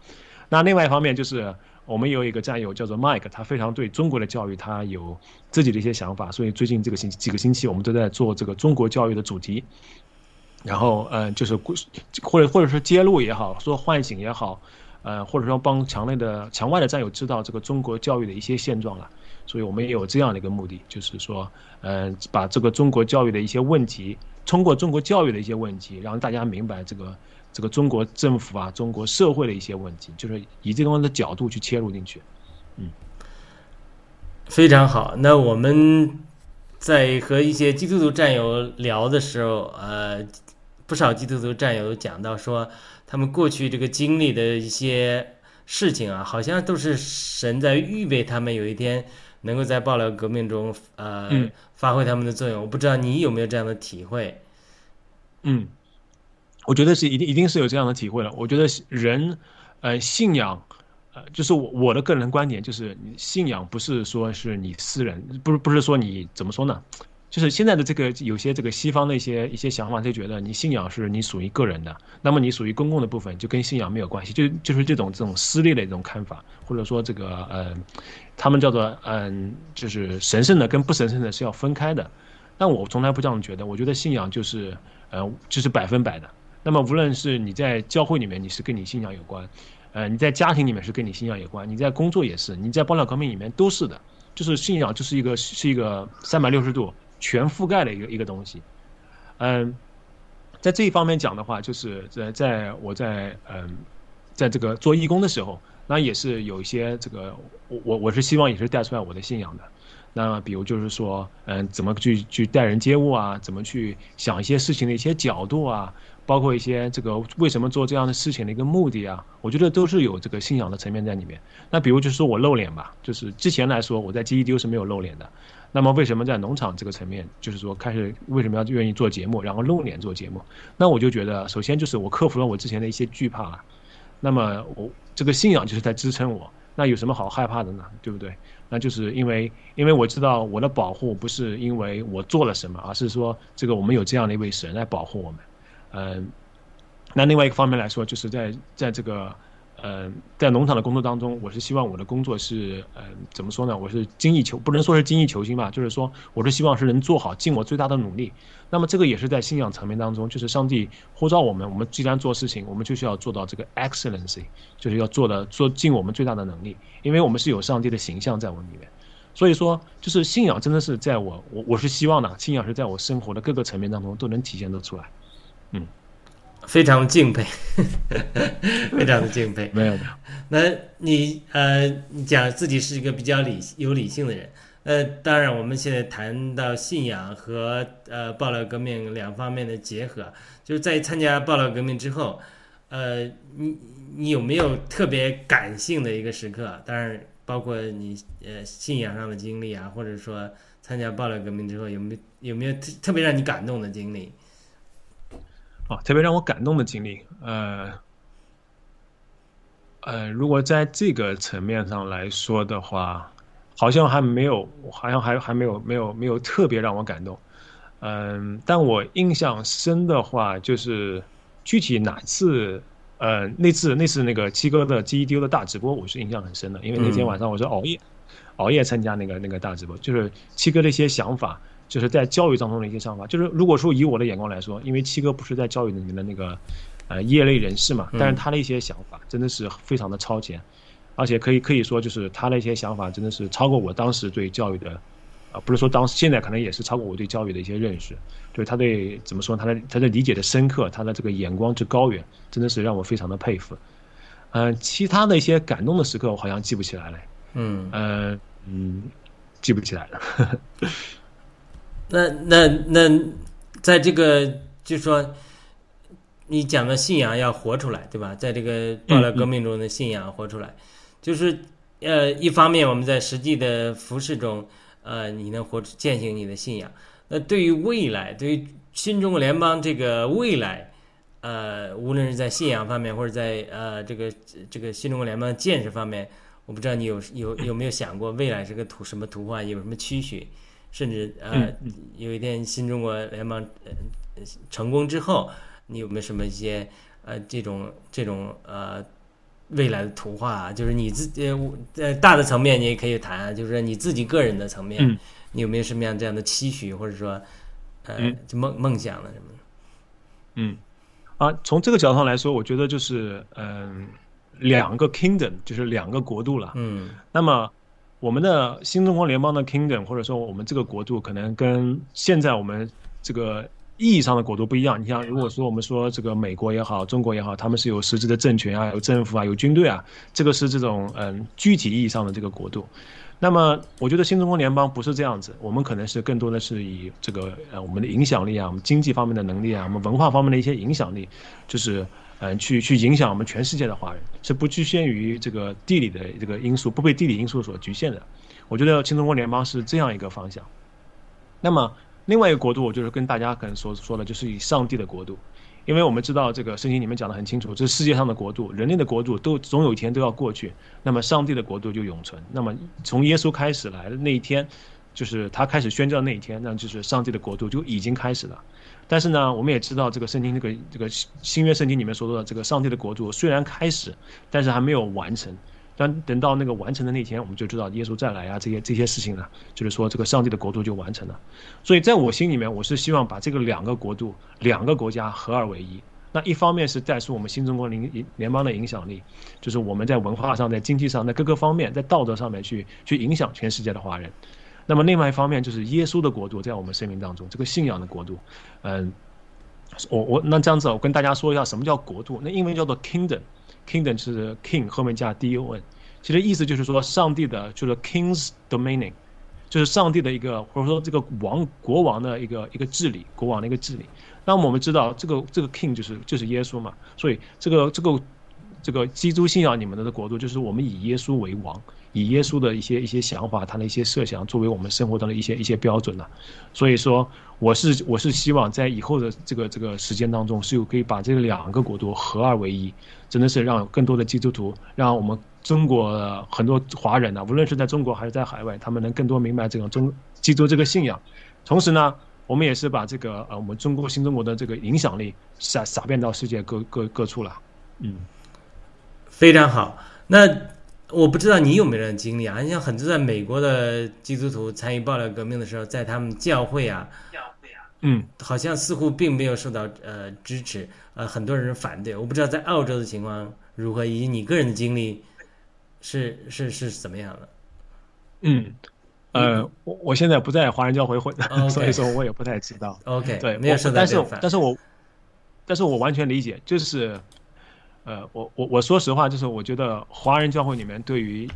那另外一方面就是我们有一个战友叫做 Mike，他非常对中国的教育他有自己的一些想法，所以最近这个星期几个星期我们都在做这个中国教育的主题。然后，嗯、就是或者或者说揭露也好，说唤醒也好，呃，或者说帮墙内的墙外的战友知道这个中国教育的一些现状了。所以我们也有这样的一个目的，就是说，嗯、把这个中国教育的一些问题，通过中国教育的一些问题，让大家明白这个这个中国政府啊，中国社会的一些问题，就是以这种的角度去切入进去。嗯，非常好。那我们在和一些基督徒战友聊的时候，呃，不少基督徒战友讲到说，他们过去这个经历的一些事情啊，好像都是神在预备他们有一天能够在爆料革命中，呃，嗯发挥他们的作用。我不知道你有没有这样的体会？嗯，我觉得是一定一定是有这样的体会了。我觉得人，呃，信仰，呃，就是我我的个人观点，就是信仰不是说是你私人，不是不是说你怎么说呢？就是现在的这个有些这个西方的一些一些想法，就觉得你信仰是你属于个人的，那么你属于公共的部分就跟信仰没有关系，就就是这种这种私利的一种看法，或者说这个呃，他们叫做嗯，就是神圣的跟不神圣的是要分开的。但我从来不这样觉得，我觉得信仰就是呃就是百分百的。那么无论是你在教会里面，你是跟你信仰有关，呃你在家庭里面是跟你信仰有关，你在工作也是，你在爆料革命里面都是的，就是信仰就是一个是一个三百六十度全覆盖的一个一个东西。嗯，在这一方面讲的话，就是在在我在嗯在这个做义工的时候，那也是有一些这个我我我是希望也是带出来我的信仰的。那比如就是说，嗯，怎么去去待人接物啊，怎么去想一些事情的一些角度啊，包括一些这个为什么做这样的事情的一个目的啊，我觉得都是有这个信仰的层面在里面。那比如就是说我露脸吧，就是之前来说我在 GEDU 是没有露脸的，那么为什么在农场这个层面，就是说开始为什么要愿意做节目，然后露脸做节目？那我就觉得，首先就是我克服了我之前的一些惧怕，那么我这个信仰就是在支撑我。那有什么好害怕的呢？对不对？那就是因为，因为我知道我的保护不是因为我做了什么，而是说这个我们有这样的一位神来保护我们。嗯，那另外一个方面来说，就是在在这个，嗯，在农场的工作当中，我是希望我的工作是，嗯，怎么说呢？我是精益求，不能说是精益求精吧，就是说我是希望是能做好，尽我最大的努力。那么这个也是在信仰层面当中，就是上帝呼召我们，我们既然做事情，我们就是要做到这个 excellency，就是要做的做尽我们最大的能力，因为我们是有上帝的形象在我们里面。所以说，就是信仰真的是在我我我是希望呢，信仰是在我生活的各个层面当中都能体现得出来。嗯，非常敬佩，非常的敬佩。没 有没有。那你呃，你讲自己是一个比较理有理性的人。呃，当然，我们现在谈到信仰和呃爆料革命两方面的结合，就是在参加爆料革命之后，呃，你你有没有特别感性的一个时刻？当然，包括你呃信仰上的经历啊，或者说参加爆料革命之后有没有有没有特特别让你感动的经历？啊，特别让我感动的经历，呃，呃，如果在这个层面上来说的话，好像还没有，好像还还没有没有没有特别让我感动，嗯，但我印象深的话，就是具体哪次，呃，那次那次那个七哥的 GEDU 的大直播，我是印象很深的，因为那天晚上我是熬夜，熬夜参加那个那个大直播，就是七哥的一些想法。就是在教育当中的一些想法，就是如果说以我的眼光来说，因为七哥不是在教育里面的那个呃业内人士嘛，但是他的一些想法真的是非常的超前，而且可以可以说就是他的一些想法真的是超过我当时对教育的，啊不是说当时现在可能也是超过我对教育的一些认识，就是他对怎么说他的他的理解的深刻，他的这个眼光之高远，真的是让我非常的佩服。呃，其他的一些感动的时刻我好像记不起来了，嗯，呃嗯，记不起来了。那那那，在这个就说，你讲的信仰要活出来，对吧？在这个暴乱革命中的信仰活出来，就是呃，一方面我们在实际的服饰中，呃，你能活出践行你的信仰。那对于未来，对于新中国联邦这个未来，呃，无论是在信仰方面，或者在呃这个这个新中国联邦建设方面，我不知道你有有有没有想过未来这个图什么图画，有什么期许？甚至呃，有一天新中国联邦呃成功之后，你有没有什么一些呃这种这种呃未来的图画啊？就是你自呃在大的层面你也可以谈，就是你自己个人的层面，嗯你有没有什么样这样的期许，或者说呃嗯就梦梦想了什么的？嗯，啊，从这个角度上来说，我觉得就是嗯、两个 kingdom，就是两个国度了。嗯那么我们的新中国联邦的 kingdom，或者说我们这个国度，可能跟现在我们这个意义上的国度不一样。你像，如果说我们说这个美国也好，中国也好，他们是有实质的政权啊，有政府啊，有军队啊，这个是这种嗯具体意义上的这个国度。那么，我觉得新中国联邦不是这样子，我们可能是更多的是以这个呃我们的影响力啊，我们经济方面的能力啊，我们文化方面的一些影响力，就是嗯去去影响我们全世界的华人，是不局限于这个地理的这个因素，不被地理因素所局限的。我觉得新中国联邦是这样一个方向。那么另外一个国度，我就是跟大家可能所说的，就是以上帝的国度，因为我们知道这个圣经里面讲的很清楚，这是世界上的国度，人类的国度都总有一天都要过去，那么上帝的国度就永存。那么从耶稣开始来的那一天，就是他开始宣教那一天，那就是上帝的国度就已经开始了。但是呢，我们也知道这个圣经这个这个新约圣经里面所说的这个上帝的国度虽然开始，但是还没有完成。但等到那个完成的那天，我们就知道耶稣再来啊，这些这些事情呢，就是说这个上帝的国度就完成了。所以在我心里面，我是希望把这个两个国度、两个国家合二为一。那一方面是带出我们新中国联联邦的影响力，就是我们在文化上、在经济上、在各个方面、在道德上面去去影响全世界的华人。那么另外一方面就是耶稣的国度在我们生命当中，这个信仰的国度，嗯，我我那这样子，我跟大家说一下什么叫国度。那英文叫做 kingdom，kingdom 是 king 后面加 d o n，其实意思就是说上帝的，就是 king's domain，就是上帝的一个或者说这个王国王的一个一个治理，国王的一个治理。那我们知道这个这个 king 就是就是耶稣嘛，所以这个这个这个基督信仰你们的国度，就是我们以耶稣为王，以耶稣的一些一些想法，他的一些设想作为我们生活当中的一些一些标准呢、所以说，我是我是希望在以后的这个这个时间当中，是有可以把这两个国度合二为一，真的是让更多的基督徒，让我们中国很多华人呢、无论是在中国还是在海外，他们能更多明白这种中基督这个信仰。同时呢，我们也是把这个呃我们中国新中国的这个影响力撒撒遍到世界各各各处了。嗯。非常好。那我不知道你有没有这样的经历啊？你像很多在美国的基督徒参与爆料革命的时候，在他们教会啊，教会啊嗯，好像似乎并没有受到呃支持，呃，很多人反对。我不知道在澳洲的情况如何，以及你个人的经历是是是怎么样的？嗯，呃，我我现在不在华人教会混所以说我也不太知道。OK，对，没有受到但是但是我但是我完全理解，就是呃，我我我说实话，就是我觉得华人教会里面对于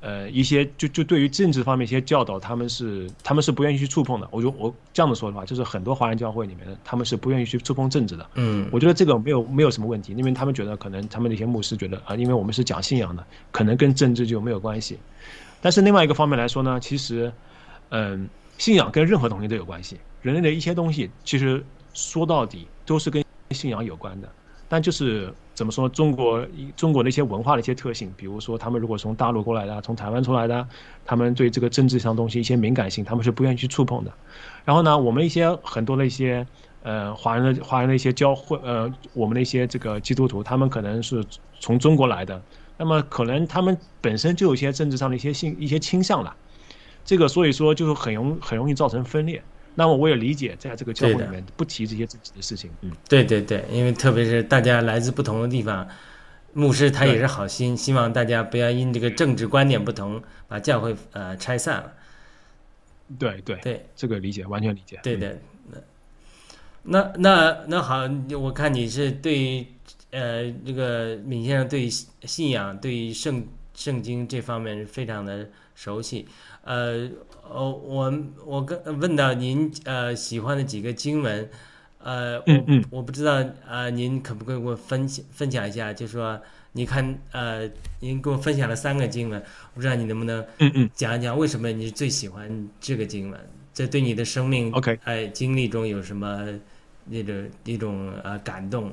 呃一些就就对于政治方面一些教导，他们是他们是不愿意去触碰的。我就我这样子说的话，就是很多华人教会里面他们是不愿意去触碰政治的。嗯我觉得这个没有没有什么问题，因为他们觉得可能他们那些牧师觉得啊，因为我们是讲信仰的，可能跟政治就没有关系。但是另外一个方面来说呢，其实，嗯，信仰跟任何东西都有关系。人类的一些东西，其实说到底都是跟信仰有关的。但就是怎么说，中国中国的一些文化的一些特性，比如说他们如果从大陆过来的，从台湾出来的，他们对这个政治上东西一些敏感性，他们是不愿意去触碰的。然后呢，我们一些很多的一些呃华人的华人的一些教会呃我们的一些这个基督徒，他们可能是从中国来的，那么可能他们本身就有一些政治上的一些性一些倾向了，这个所以说就是很容很容易造成分裂。那么我也理解，在这个教会里面不提这些自己的事情，嗯，对对对，因为特别是大家来自不同的地方，牧师他也是好心，希望大家不要因这个政治观点不同，把教会呃拆散了。对对对。这个理解完全理解，嗯对的，那那那那好，我看你是对呃，这个闵先生对信信仰、对圣圣经这方面是非常的熟悉。呃，哦，我我跟问到您呃喜欢的几个经文，呃，嗯嗯我我不知道呃，您可不可以给我分享分享一下？就说你看呃，您给我分享了三个经文，我不知道你能不能嗯嗯讲一讲为什么你最喜欢这个经文？这对你的生命 OK 哎经历中有什么那种一种呃感动？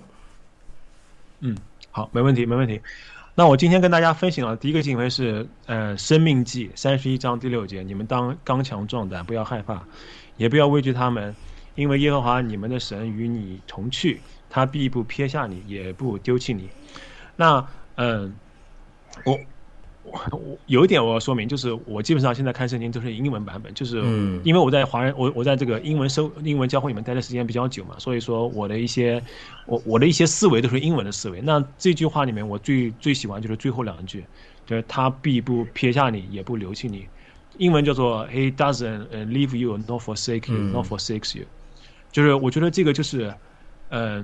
嗯好，没问题，没问题。那我今天跟大家分享的第一个行为是，呃，《生命记》三十一章第六节：你们当刚强壮胆，不要害怕，也不要畏惧他们，因为耶和华你们的神与你同去，他必不撇下你，也不丢弃你。那，嗯、我我我有一点我要说明，就是我基本上现在看圣经都是英文版本，就是嗯因为我在华人，我我在这个英文收英文教会里面待的时间比较久嘛，所以说我的一些我我的一些思维都是英文的思维。那这句话里面，我最最喜欢就是最后两句，就是他必不撇下你，也不留弃你。英文叫做 He doesn't uh, leave you nor forsake you 嗯 nor forsakes you，就是我觉得这个就是，呃，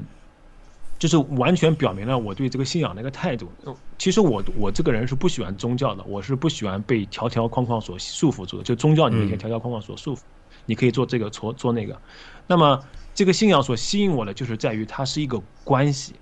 就是完全表明了我对这个信仰的一个态度。呃其实我我这个人是不喜欢宗教的，我是不喜欢被条条框框所束缚住的，就宗教里面一些嗯条条框框所束缚。你可以做这个做做那个，那么这个信仰所吸引我的就是在于它是一个关系，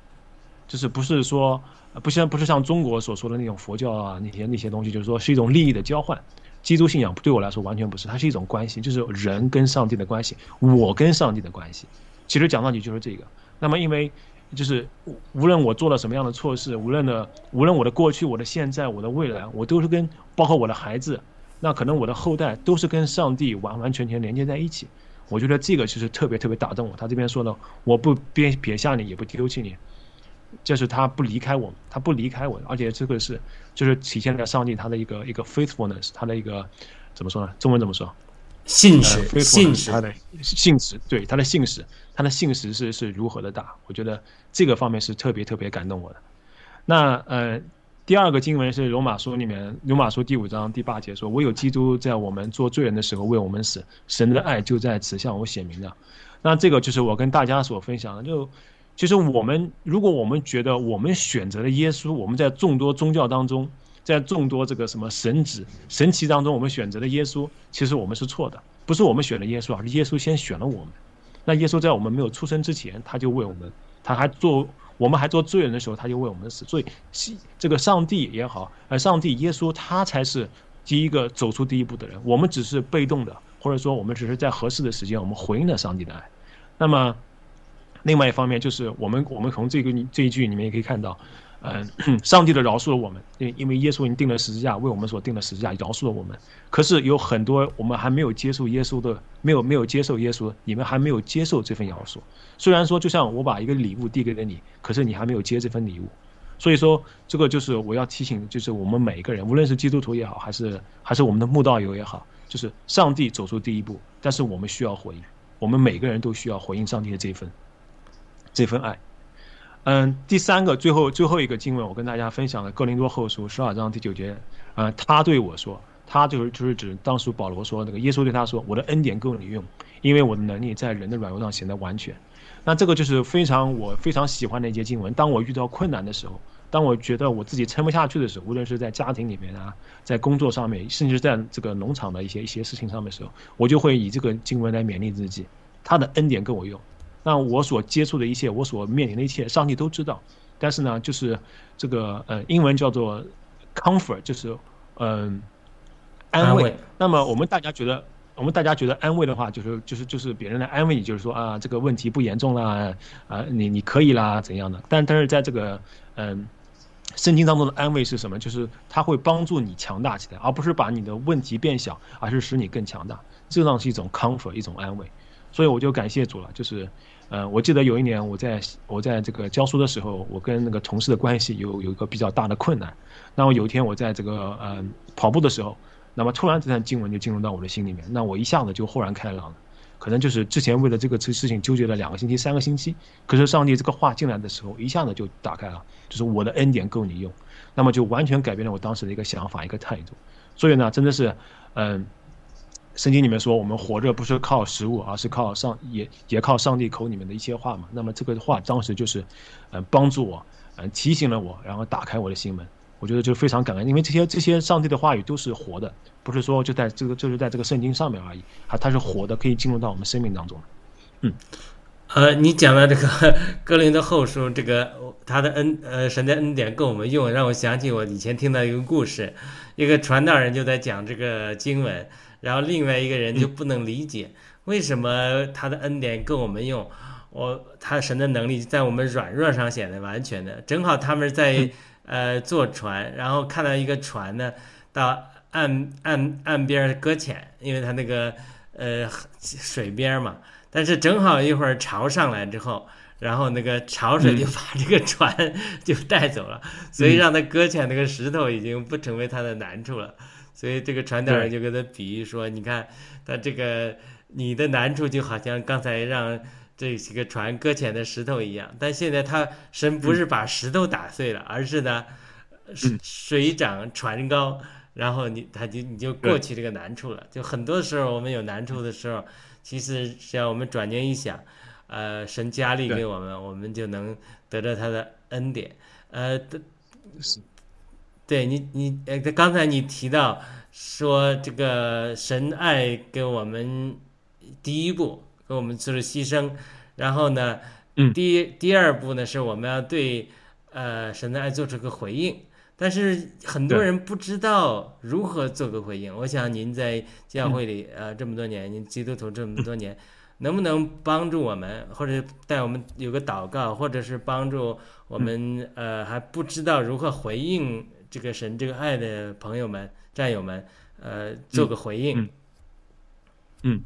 就是不是说呃不像不是像中国所说的那种佛教啊那些那些东西，就是说是一种利益的交换。基督信仰对我来说完全不是，它是一种关系，就是人跟上帝的关系，我跟上帝的关系。其实讲到底就是这个。那么因为就是无无论我做了什么样的错事，无论的无论我的过去、我的现在、我的未来，我都是跟包括我的孩子，那可能我的后代都是跟上帝完完全全连接在一起。我觉得这个其实特别特别打动我。他这边说的，我不别撇下你，也不丢弃你，就是他不离开我，他不离开我，而且这个是就是体现在上帝他的一个一个 faithfulness，他的一个怎么说呢？中文怎么说？呃信使，信使他，的信使，对他的信使，他的信实是是如何的大？我觉得这个方面是特别特别感动我的。那呃，第二个经文是罗马书里面，罗马书第五章第八节说：“唯有基督在我们做罪人的时候为我们死，神的爱就在此向我显明了。”那这个就是我跟大家所分享的，就其实我们如果我们觉得我们选择了耶稣，我们在众多宗教当中，在众多这个什么神旨神奇当中，我们选择了耶稣，其实我们是错的，不是我们选了耶稣，而是耶稣先选了我们。那耶稣在我们没有出生之前，他就为我们，他还做我们还做罪人的时候，他就为我们死。所以，这个上帝也好，呃，上帝耶稣他才是第一个走出第一步的人，我们只是被动的，或者说我们只是在合适的时间，我们回应了上帝的爱。那么，另外一方面就是我们我们从这个这一句里面也可以看到，嗯、上帝的饶恕了我们，因因为耶稣已经定了十字架，为我们所定的十字架饶恕了我们。可是有很多我们还没有接受耶稣的，没有没有接受耶稣，你们还没有接受这份饶恕。虽然说就像我把一个礼物递给了你，可是你还没有接这份礼物。所以说，这个就是我要提醒，就是我们每一个人，无论是基督徒也好，还是还是我们的慕道友也好，就是上帝走出第一步，但是我们需要回应，我们每个人都需要回应上帝的这份这份爱。嗯，第三个最后最后一个经文，我跟大家分享了哥林多后书十二章第九节，呃，他对我说，他就是就是指当时保罗说那个耶稣对他说，我的恩典够你用，因为我的能力在人的软弱上显得完全。那这个就是非常我非常喜欢的一节经文。当我遇到困难的时候，当我觉得我自己撑不下去的时候，无论是在家庭里面啊，在工作上面，甚至在这个农场的一些一些事情上面的时候，我就会以这个经文来勉励自己，他的恩典够我用。那我所接触的一切，我所面临的一切，上帝都知道。但是呢，就是这个呃，英文叫做 comfort，就是嗯、安慰。安慰那么我们大家觉得，我们大家觉得安慰的话，就是就是就是别人来安慰你，就是说啊，这个问题不严重啦，啊，你你可以啦，怎样的？但但是在这个嗯。圣经当中的安慰是什么？就是它会帮助你强大起来，而不是把你的问题变小，而是使你更强大。这样是一种 comfort，一种安慰。所以我就感谢主了。就是，呃，我记得有一年我在我在这个教书的时候，我跟那个同事的关系有有一个比较大的困难。那么有一天我在这个呃跑步的时候，那么突然这段经文就进入到我的心里面，那我一下子就豁然开朗了。可能就是之前为了这个事情纠结了两个星期、三个星期，可是上帝这个话进来的时候，一下子就打开了，就是我的恩典够你用，那么就完全改变了我当时的一个想法、一个态度。所以呢，真的是，嗯、圣经里面说，我们活着不是靠食物，而是靠上也也靠上帝口里面的一些话嘛。那么这个话当时就是，嗯、帮助我，嗯、提醒了我，然后打开我的心门。我觉得就非常感恩，因为这些这些上帝的话语都是活的，不是说就在这个就是在这个圣经上面而已，它它是活的，可以进入到我们生命当中的。呃，你讲到这个 格林的后书，这个他的恩呃神的恩典够我们用，让我想起我以前听到一个故事，一个传道人就在讲这个经文，然后另外一个人就不能理解、为什么他的恩典够我们用，我他神的能力在我们软弱上显得完全的，正好他们在呃坐船，然后看到一个船呢到岸岸岸边搁浅，因为他那个呃水边嘛。但是正好一会儿潮上来之后，然后那个潮水就把这个船 就带走了，所以让他搁浅那个石头已经不成为他的难处了。所以这个传道人就跟他比喻说：“你看，他这个你的难处就好像刚才让这几个船搁浅的石头一样，但现在他神不是把石头打碎了，而是呢水水涨船高，然后你他就你就过去这个难处了。就很多时候我们有难处的时候。”其实只要我们转念一想，呃，神加力给我们，我们就能得到他的恩典。呃，对你，你呃，刚才你提到说这个神爱给我们第一步给我们做了牺牲，然后呢，嗯第第二步呢是我们要对呃神的爱做出个回应。但是很多人不知道如何做个回应。我想您在教会里呃这么多年，您基督徒这么多年，能不能帮助我们，或者带我们有个祷告，或者是帮助我们呃还不知道如何回应这个神这个爱的朋友们、战友们，呃做个回应。嗯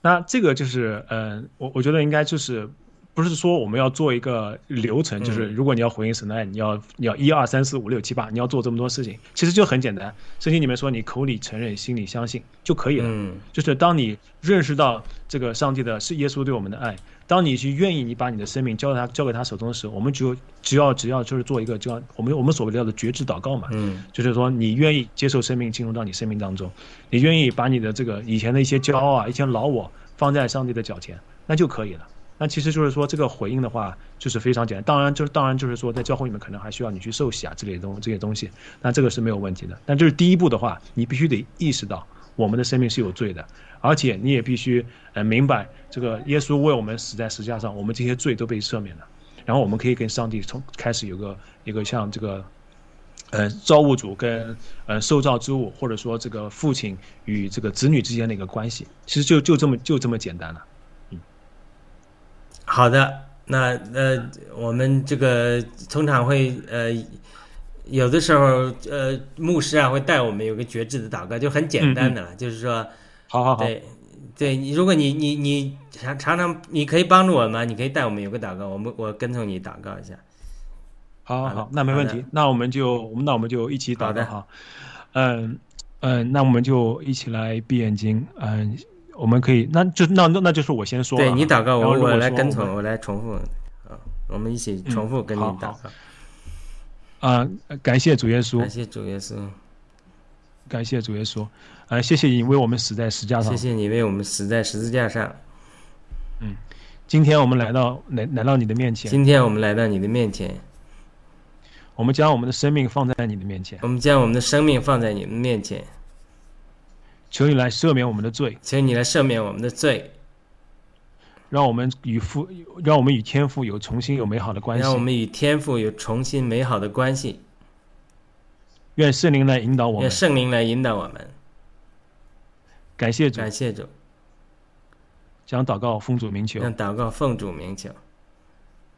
那这个就是，呃，我我觉得应该就是，不是说我们要做一个流程，就是嗯如果你要回应神的爱，你要你要一二三四五六七八，你要做这么多事情，其实就很简单。圣经里面说，你口里承认，心里相信就可以了。嗯就是当你认识到这个上帝的是耶稣对我们的爱，当你去愿意你把你的生命交给他交给他手中的时候，我们只有只要只要就是做一个叫我们我们所谓叫的觉知祷告嘛，嗯就是说你愿意接受生命进入到你生命当中，你愿意把你的这个以前的一些骄傲啊、一些老我放在上帝的脚前，那就可以了。那其实就是说，这个回应的话，就是非常简单。当然，就是当然就是说，在教会里面可能还需要你去受洗啊之类的东这些东西，那这个是没有问题的。但就是第一步的话，你必须得意识到我们的生命是有罪的，而且你也必须呃明白，这个耶稣为我们死在十字架上，我们这些罪都被赦免了。然后我们可以跟上帝从开始有个一个像这个呃，造物主跟呃受造之物，或者说这个父亲与这个子女之间的一个关系，其实就就这么就这么简单了。嗯好的，那呃，我们这个通常会呃，有的时候呃，牧师啊会带我们有个觉知的祷告，就很简单的了，就是说，好好好，对，对你，如果你你你常常常你可以帮助我吗？你可以带我们有个祷告，我们我跟从你祷告一下。好好好好，那没问。题那我们就我们那我们就一起祷告哈。嗯嗯，那我们就一起来闭眼睛。嗯，我们可以，那就那那那就是我先说。对你祷告，我我来跟从，我来重复。啊，我们一起重复跟你祷告。啊、感谢主耶稣。感，谢主耶稣，感谢主耶稣，啊、谢谢你为我们死在十字架上。谢。谢你为我们死在十字架上。嗯今天我们来到来来到你的面前，今天我们来到你的面前，我们将我们的生命放在你的面前，我们将我们的生命放在你们面前，求你来赦免我们的罪，求你来赦免我们的罪，让我们与父，让我们与天父有重新有美好的关系让。我们与天父有重新美好的关系。愿圣灵来引导我们愿。圣灵来引导我们。感谢主，感谢主，将祷告奉主名求，将祷告奉主名求。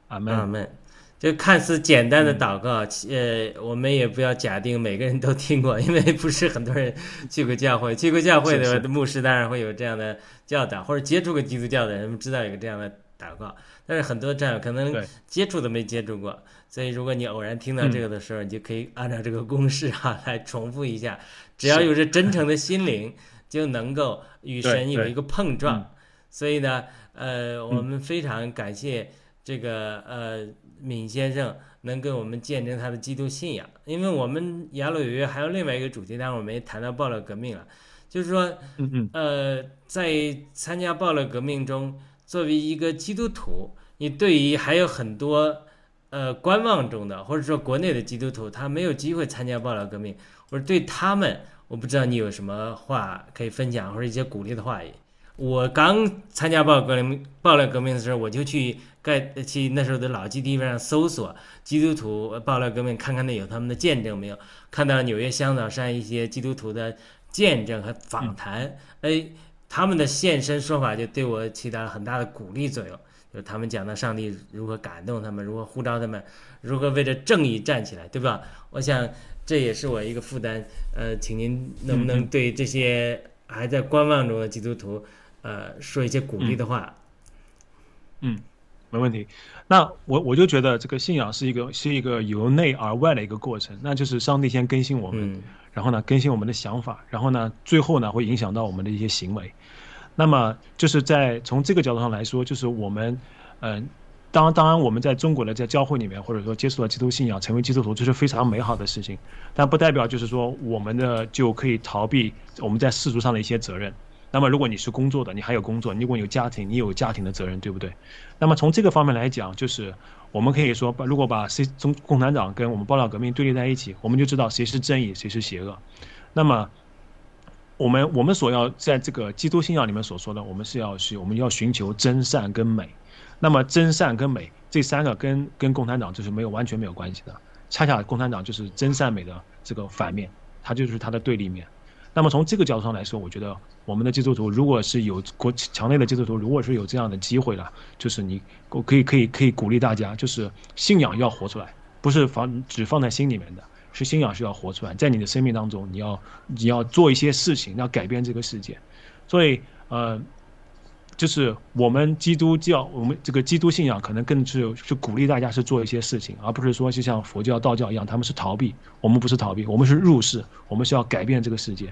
阿门。阿门。就看似简单的祷告，呃，我们也不要假定每个人都听过，因为不是很多人去过教会。去过教会的牧师当然会有这样的教导，或者接触过基督教的人知道有这样的祷告。但是很多战友可能接触都没接触过，所以如果你偶然听到这个的时候，你就可以按照这个公式啊来重复一下。只要有着真诚的心灵，就能够与神有一个碰撞。嗯所以呢，呃，我们非常感谢这个呃闵先生能给我们见证他的基督信仰，因为我们雅鲁有约还有另外一个主题，但是我们也谈到暴乱革命了，就是说，嗯嗯。呃，在参加暴乱革命中，作为一个基督徒，你对于还有很多呃观望中的，或者说国内的基督徒，他没有机会参加暴乱革命，或者对他们，我不知道你有什么话可以分享，或者一些鼓励的话语。我刚参加暴乱革命暴乱革命的时候，我就去盖去那时候的老基地上搜索基督徒暴乱革命，看看那有他们的见证没有。看到纽约香草山一些基督徒的见证和访谈，哎，他们的现身说法就对我起到了很大的鼓励作用。就是他们讲到上帝如何感动他们，如何呼召他们，如何为了正义站起来，对吧？我想这也是我一个负担。呃，请您能不能对这些还在观望中的基督徒，呃，说一些鼓励的话？嗯，没问题。那我我就觉得这个信仰是一个是一个由内而外的一个过程，那就是上帝先更新我们，嗯然后呢更新我们的想法，然后呢最后呢会影响到我们的一些行为。那么就是在从这个角度上来说，就是我们，嗯、当当然我们在中国的在教会里面，或者说接触了基督信仰，成为基督徒，这是非常美好的事情，但不代表就是说我们的就可以逃避我们在世俗上的一些责任。那么如果你是工作的，你还有工作；你如果有家庭，你有家庭的责任，对不对？那么从这个方面来讲，就是我们可以说，把如果把谁中共产党跟我们爆料革命对立在一起，我们就知道谁是正义，谁是邪恶。那么，我们我们所要在这个基督信仰里面所说的，我们是要去我们要寻求真善跟美。那么真善跟美这三个跟跟共产党就是没有完全没有关系的，恰恰共产党就是真善美的这个反面，它就是它的对立面。那么从这个角度上来说，我觉得我们的基督徒如果是有国强烈的基督徒，如果是有这样的机会了，就是你我可以可以可以鼓励大家，就是信仰要活出来，不是放只放在心里面的，是信仰是要活出来，在你的生命当中，你要你要做一些事情，要改变这个世界。所以呃，就是我们基督教，我们这个基督信仰可能更是是鼓励大家是做一些事情，而不是说就像佛教、道教一样，他们是逃避，我们不是逃避，我们是入世，我们是要改变这个世界。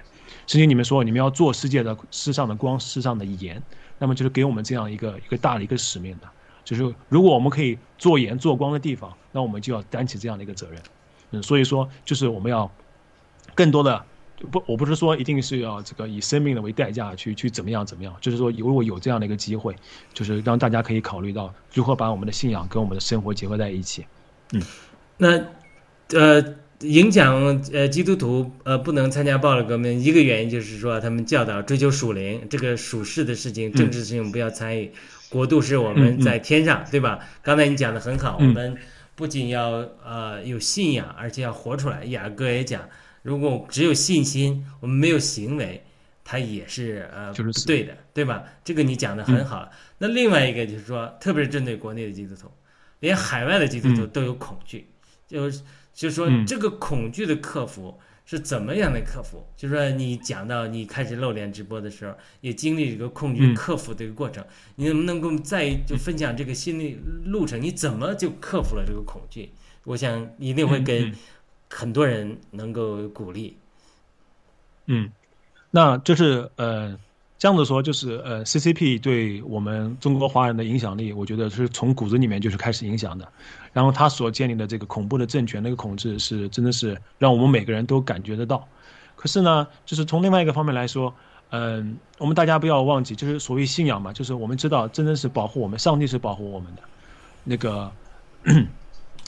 圣经里面说，你们要做世界的世上的光，世上的盐，那么就是给我们这样一个一个大的一个使命的，就是如果我们可以做盐做光的地方，那我们就要担起这样的一个责任。嗯，所以说就是我们要更多的不，我不是说一定是要这个以生命的为代价去去怎么样怎么样，就是说如果有这样的一个机会，就是让大家可以考虑到如何把我们的信仰跟我们的生活结合在一起。嗯那呃，影响呃基督徒呃不能参加暴力革命，一个原因就是说他们教导追求属灵，这个属世的事情、政治事情不要参与，国度是我们在天上，对吧？刚才你讲的很好，我嗯们不仅要呃有信仰，而且要活出来。雅各也讲，如果只有信心，我们没有行为，它也是呃就是不对的，对吧？这个你讲的很好。那另外一个就是说，特别是针对国内的基督徒，连海外的基督徒嗯都有恐惧，就是就是说嗯这个恐惧的克服是怎么样的克服？就是说你讲到你开始露脸直播的时候，也经历这个恐惧嗯克服的一个过程，你能不能跟我们再就分享这个心理路程？你怎么就克服了这个恐惧？我想一定会嗯跟嗯很多人能够鼓励。嗯，那就是呃，这样子说，就是呃，CCP 对我们中国华人的影响力，我觉得是从骨子里面就是开始影响的。然后他所建立的这个恐怖的政权，那个统治是真的是让我们每个人都感觉得到。可是呢，就是从另外一个方面来说，嗯、我们大家不要忘记，就是所谓信仰嘛，就是我们知道真正是保护我们，上帝是保护我们的。那个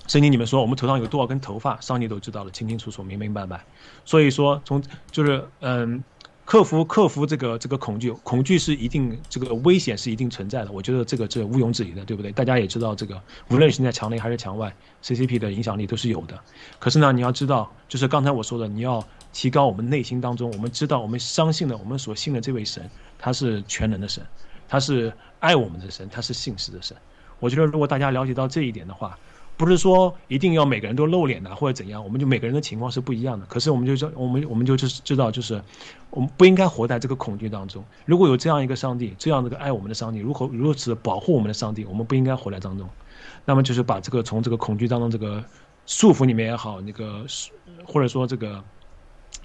圣经里面说，我们头上有多少根头发，上帝都知道的清清楚楚、明明白白。所以说，从就是嗯，克服克服这个这个恐惧，恐惧是一定这个危险是一定存在的，我觉得这个是毋庸置疑的，对不对？大家也知道这个，无论是在墙内还是墙外，CCP 的影响力都是有的。可是呢，你要知道，就是刚才我说的，你要提高我们内心当中，我们知道我们相信的，我们所信的这位神，他是全能的神，他是爱我们的神，他是信实的神。我觉得如果大家了解到这一点的话，不是说一定要每个人都露脸的或者怎样，我们就每个人的情况是不一样的。可是我们就知我们我们就知知道，就是我们不应该活在这个恐惧当中。如果有这样一个上帝，这样的个爱我们的上帝，如何如此保护我们的上帝，我们不应该活在当中。那么就是把这个从这个恐惧当中这个束缚里面也好，那个或者说这个，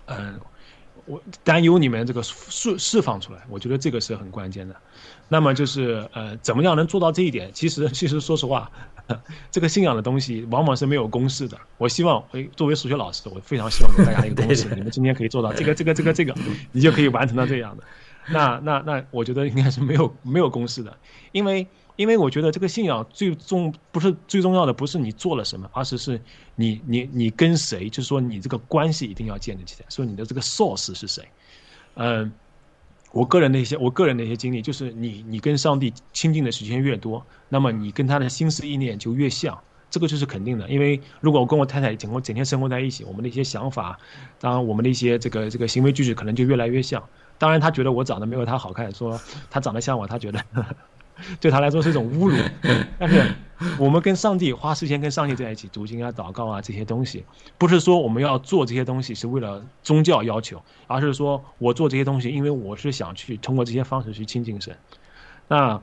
嗯、我担忧里面这个释释放出来，我觉得这个是很关键的。那么就是呃，怎么样能做到这一点？其实其实说实话，这个信仰的东西往往是没有公式的。我希望，诶，作为数学老师，我非常希望给大家一个公式，你们今天可以做到这个这个这个这个，你就可以完成到这样的。那那那，我觉得应该是没有没有公式的，因为因为我觉得这个信仰最重不是最重要的，不是你做了什么，而是是你你你跟谁，就是说你这个关系一定要建立起来，说你的这个 source 是谁，嗯。我个人的一些，我个人的一些经历，就是你你跟上帝亲近的时间越多，那么你跟他的心思意念就越像，这个就是肯定的。因为如果我跟我太太整个整天生活在一起，我们的一些想法，当然我们的一些这个这个行为举止可能就越来越像。当然他觉得我长得没有他好看，说他长得像我，他觉得。对他来说是一种侮辱，但是 我们跟上帝花时间跟上帝在一起读经啊、祷告啊这些东西，不是说我们要做这些东西是为了宗教要求，而是说我做这些东西，因为我是想去通过这些方式去亲近神。那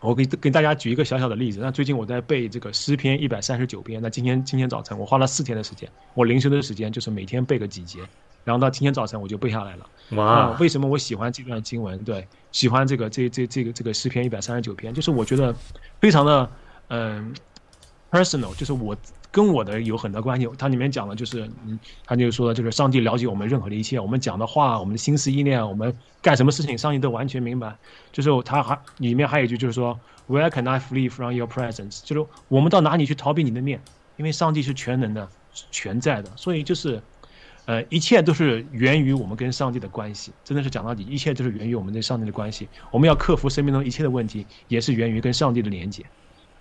我给给大家举一个小小的例子，那最近我在背这个诗篇一百三十九篇，那今天今天早晨我花了四天的时间，我灵修的时间就是每天背个几节。然后到今天早晨我就背下来了。哇！为什么我喜欢这段经文？对，喜欢这个这这这个这个诗篇一百三十九篇，就是我觉得非常的嗯 personal，就是我跟我的有很多关系。它里面讲的就是嗯，他就说就是上帝了解我们任何的一切，我们讲的话，我们的心思意念，我们干什么事情，上帝都完全明白。就是他还里面还有一句就是说，Where can I flee from your presence？就是我们到哪里去逃避你的面？因为上帝是全能的、全在的，所以就是。呃，一切都是源于我们跟上帝的关系，真的是讲到底，一切都是源于我们跟上帝的关系。我们要克服生命中一切的问题，也是源于跟上帝的连接。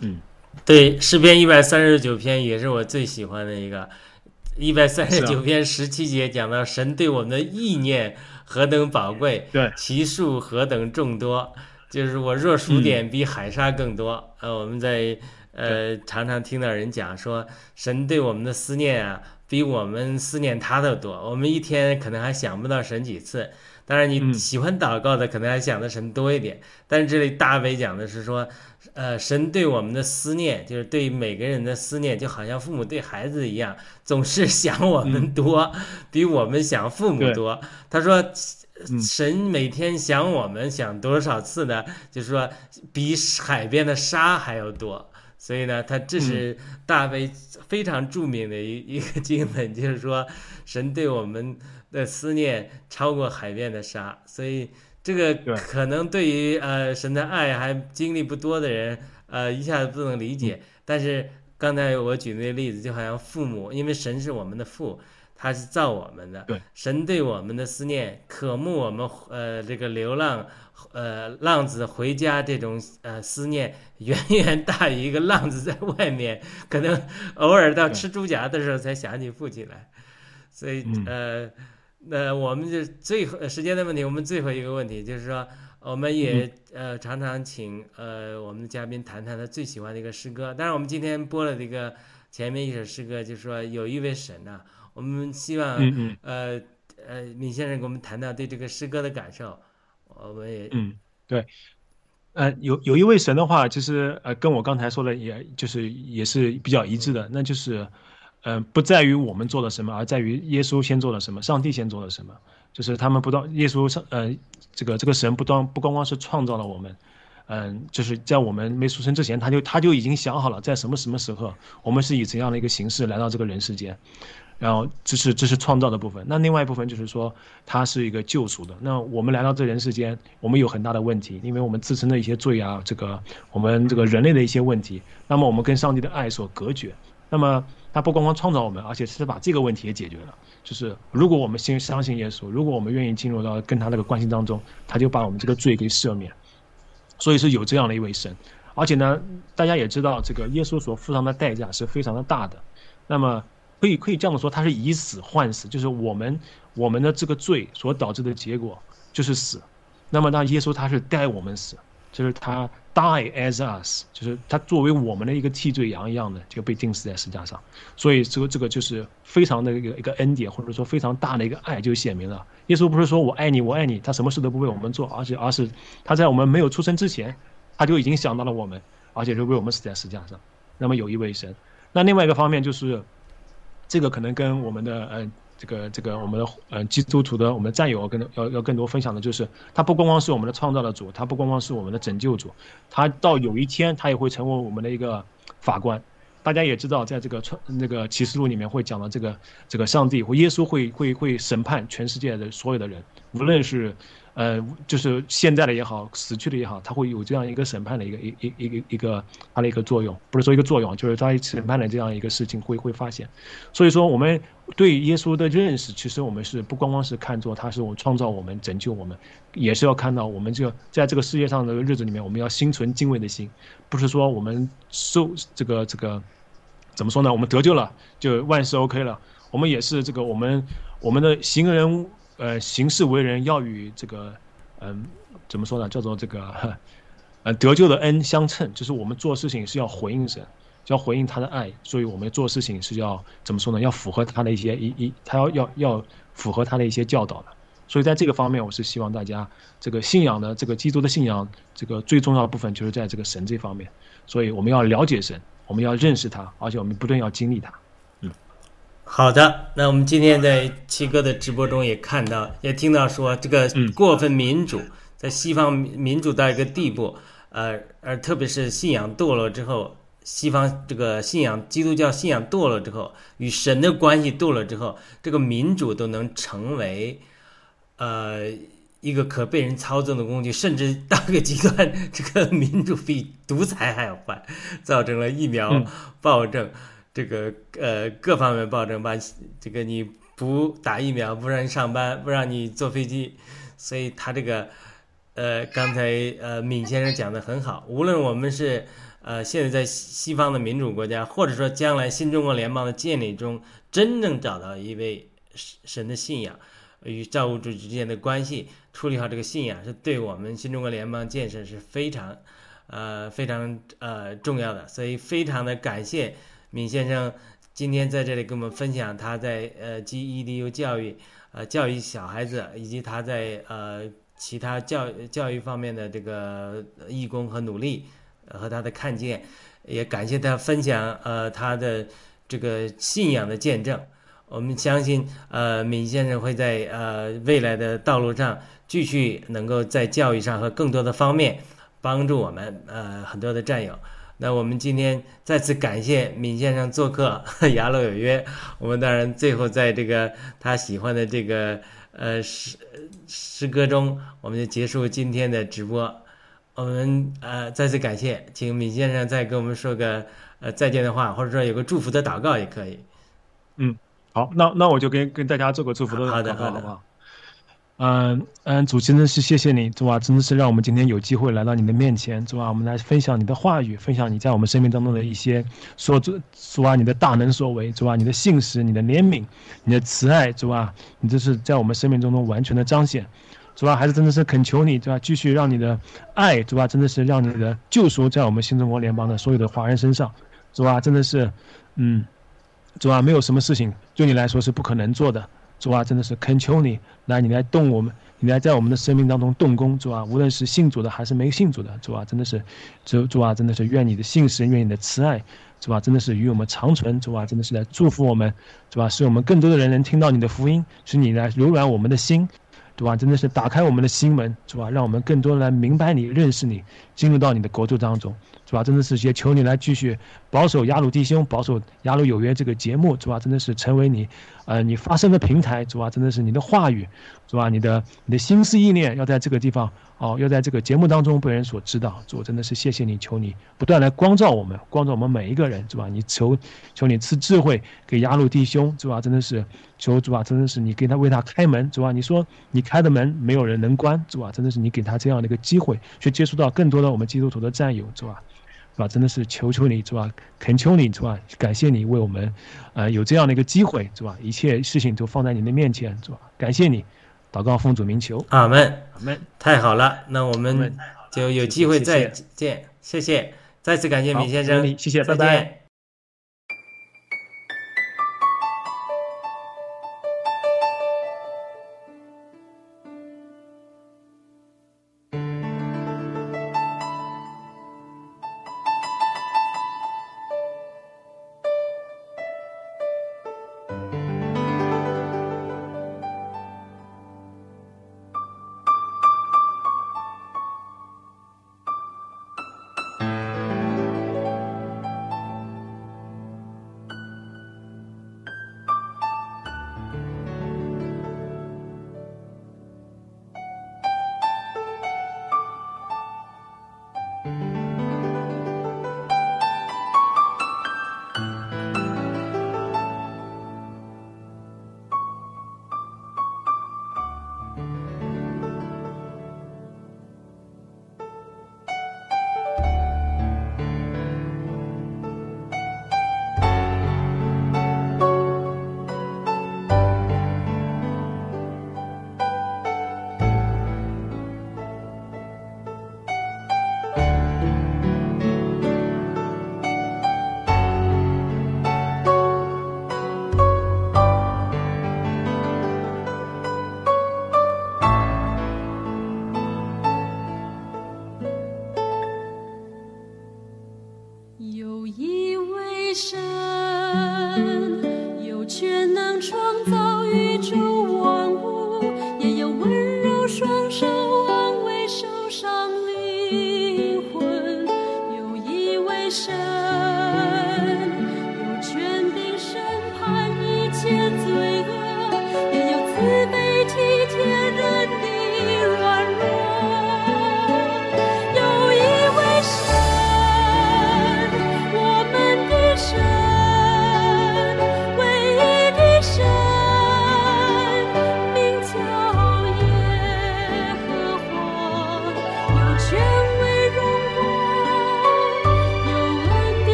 嗯，对，诗篇一百三十九篇也是我最喜欢的一个，一百三十九篇十七节讲到神对我们的意念何等宝贵，对，其数何等众多，就是我若数点比海沙更多。呃，我们在呃常常听到人讲说，神对我们的思念啊。比我们思念他的多，我们一天可能还想不到神几次。当然，你喜欢祷告的，可能还想的神多一点。但是这里大卫讲的是说，呃，神对我们的思念，就是对每个人的思念，就好像父母对孩子一样，总是想我们多，比我们想父母多。他说，神每天想我们想多少次呢？就是说，比海边的沙还要多。所以呢，他这是大卫非常著名的一 一个经文，就是说，神对我们的思念超过海边的沙。所以这个可能对于呃神的爱还经历不多的人，呃一下子不能理解。但是刚才我举那个例子，就好像父母，因为神是我们的父。他是造我们的，神对我们的思念，渴慕我们呃这个流浪，呃浪子回家这种呃思念，远远大于一个浪子在外面，可能偶尔到吃猪夹的时候才想起父亲来。所以呃，那我们就最后时间的问题，我们最后一个问题就是说，我们也呃常常请呃我们的嘉宾谈谈他最喜欢的一个诗歌。当然，我们今天播了这个前面一首诗歌，就是说有一位神呐。我们希望，呃呃，闵先生给我们谈谈对这个诗歌的感受。我们也，嗯，对，呃，有有一位神的话，其实呃，跟我刚才说的，也就是也是比较一致的，那就是，嗯，不在于我们做了什么，而在于耶稣先做了什么，上帝先做了什么。就是他们不断，耶稣上，呃，这个这个神不断不光光是创造了我们，嗯，就是在我们没出生之前，他就他就已经想好了，在什么什么时候，我们是以怎样的一个形式来到这个人世间。然后这是这是创造的部分，那另外一部分就是说，它是一个救赎的。那我们来到这人世间，我们有很大的问题，因为我们自身的一些罪啊，这个我们这个人类的一些问题，那么我们跟上帝的爱所隔绝。那么他不光光创造我们，而且是把这个问题也解决了。就是如果我们先相信耶稣，如果我们愿意进入到跟他那个关系当中，他就把我们这个罪给赦免。所以是有这样的一位神，而且呢，大家也知道，这个耶稣所付上的代价是非常的大的。那么。可以可以这样说，他是以死换死，就是我们我们的这个罪所导致的结果就是死。那么，那耶稣他是代我们死，就是他 die as us，就是他作为我们的一个替罪羊一样的就被钉死在石架上。所以，这个这个就是非常的一个一个恩典，或者说非常大的一个爱就显明了。耶稣不是说我爱你，我爱你，他什么事都不为我们做，而且而是他在我们没有出生之前，他就已经想到了我们，而且是为我们死在石架上。那么有一位神，那另外一个方面就是。这个可能跟我们的呃这个这个我们的呃基督徒的我们的战友跟要要更多分享的就是，他不光光是我们的创造的主，他不光光是我们的拯救主，他到有一天他也会成为我们的一个法官。大家也知道，在这个创那个启示录里面会讲到这个这个上帝或耶稣会会会审判全世界的所有的人，无论是。呃，就是现在的也好，死去的也好，他会有这样一个审判的一个一一一个一个它的一个作用，不是说一个作用，就是他审判的这样一个事情会会发现。所以说，我们对耶稣的认识，其实我们是不光光是看作他是我创造我们、拯救我们，也是要看到我们就在这个世界上的日子里面，我们要心存敬畏的心，不是说我们受这个这个怎么说呢？我们得救了就万事 OK 了，我们也是这个我们我们的行人。呃，行事为人要与这个，嗯，怎么说呢？叫做这个，呃，得救的恩相称，就是我们做事情是要回应神，要回应他的爱，所以我们做事情是要怎么说呢？要符合他的一些一一，他要要要符合他的一些教导的。所以在这个方面，我是希望大家这个信仰的这个基督的信仰，这个最重要的部分就是在这个神这方面。所以我们要了解神，我们要认识他，而且我们不断要经历他。好的，那我们今天在七哥的直播中也看到，也听到说，这个过分民主，在西方民主到一个地步，呃，而特别是信仰堕落之后，西方这个信仰基督教信仰堕落之后，与神的关系堕落之后，这个民主都能成为，呃，一个可被人操纵的工具，甚至到一个极端，这个民主比独裁还要坏，造成了疫苗暴政。这个呃各方面保证把这个你不打疫苗不让你上班不让你坐飞机，所以他这个呃刚才呃闵先生讲的很好，无论我们是呃现在在西方的民主国家，或者说将来新中国联邦的建立中，真正找到一位神的信仰与造物主之间的关系，处理好这个信仰，是对我们新中国联邦建设是非常呃非常呃重要的，所以非常的感谢。闵先生今天在这里跟我们分享他在呃 GEDU 教育呃教育小孩子，以及他在呃其他教教育方面的这个义工和努力和他的看见，也感谢他分享呃他的这个信仰的见证。我们相信呃闵先生会在呃未来的道路上继续能够在教育上和更多的方面帮助我们呃很多的战友。那我们今天再次感谢闵先生做客《雅乐有约》，我们当然最后在这个他喜欢的这个呃诗诗歌中，我们就结束今天的直播。我们呃再次感谢，请闵先生再跟我们说个呃再见的话，或者说有个祝福的祷告也可以。嗯，好，那那我就跟跟大家做个祝福的祷告，好不好？嗯嗯，主真的是谢谢你，主啊，真的是让我们今天有机会来到你的面前，主啊，我们来分享你的话语，分享你在我们生命当中的一些所主主啊，你的大能所为，主啊，你的信实，你的怜悯，你的慈爱，主啊，你这是在我们生命当中完全的彰显，主啊，还是真的是恳求你，对吧？继续让你的爱，主啊，真的是让你的救赎在我们新中国联邦的所有的华人身上，主啊，真的是，嗯，主啊，没有什么事情对你来说是不可能做的。主啊，真的是恳求你来，你来动我们，你来在我们的生命当中动工，主啊，无论是信主的还是没信主的，主啊，真的是，主主啊，真的是愿你的信实，愿你的慈爱，主啊，真的是与我们长存，主啊，真的是来祝福我们，主啊，使我们更多的人能听到你的福音，使你来柔软我们的心，主啊，真的是打开我们的心门，主啊，让我们更多人来明白你，认识你，进入到你的国度当中。主啊，真的是也求你来继续保守雅鲁弟兄，保守雅鲁有约这个节目，主啊，真的是成为你，呃，你发声的平台，主啊，真的是你的话语，主啊，你的你的心思意念要在这个地方。哦，要在这个节目当中被人所知道，主真的是谢谢你，求你不断来光照我们，光照我们每一个人，是吧？你求求你赐智慧给雅鲁弟兄，主啊？真的是求主啊，真的是你给他为他开门，主啊？你说你开的门没有人能关，主啊？真的是你给他这样的一个机会，去接触到更多的我们基督徒的战友，主啊？是吧？真的是求求你，是吧？恳求你，是吧？感谢你为我们，呃，有这样的一个机会，是吧？一切事情都放在你的面前，是吧？感谢你。祷告奉主名求，阿门，阿门，太好了，那我们就有机会再见，谢谢，再次感谢闵先生，谢谢，拜拜。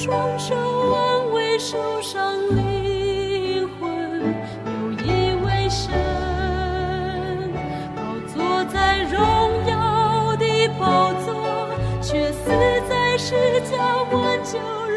双手安慰受伤灵魂，有一位神，宝座在荣耀的宝座，却死在十迦文救。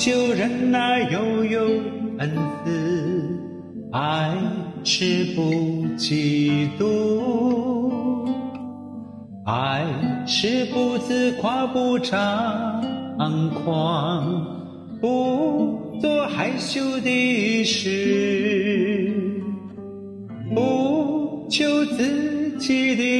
就认那悠悠恩赐，爱是不嫉妒，爱是不自夸不张狂，不做害羞的事，不求自己的。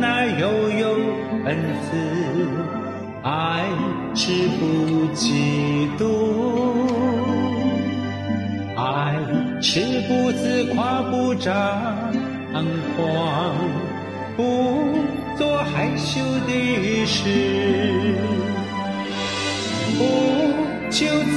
那悠悠，恩慈；爱是不嫉妒，爱是不自夸，不张狂，不做害羞的事，不求自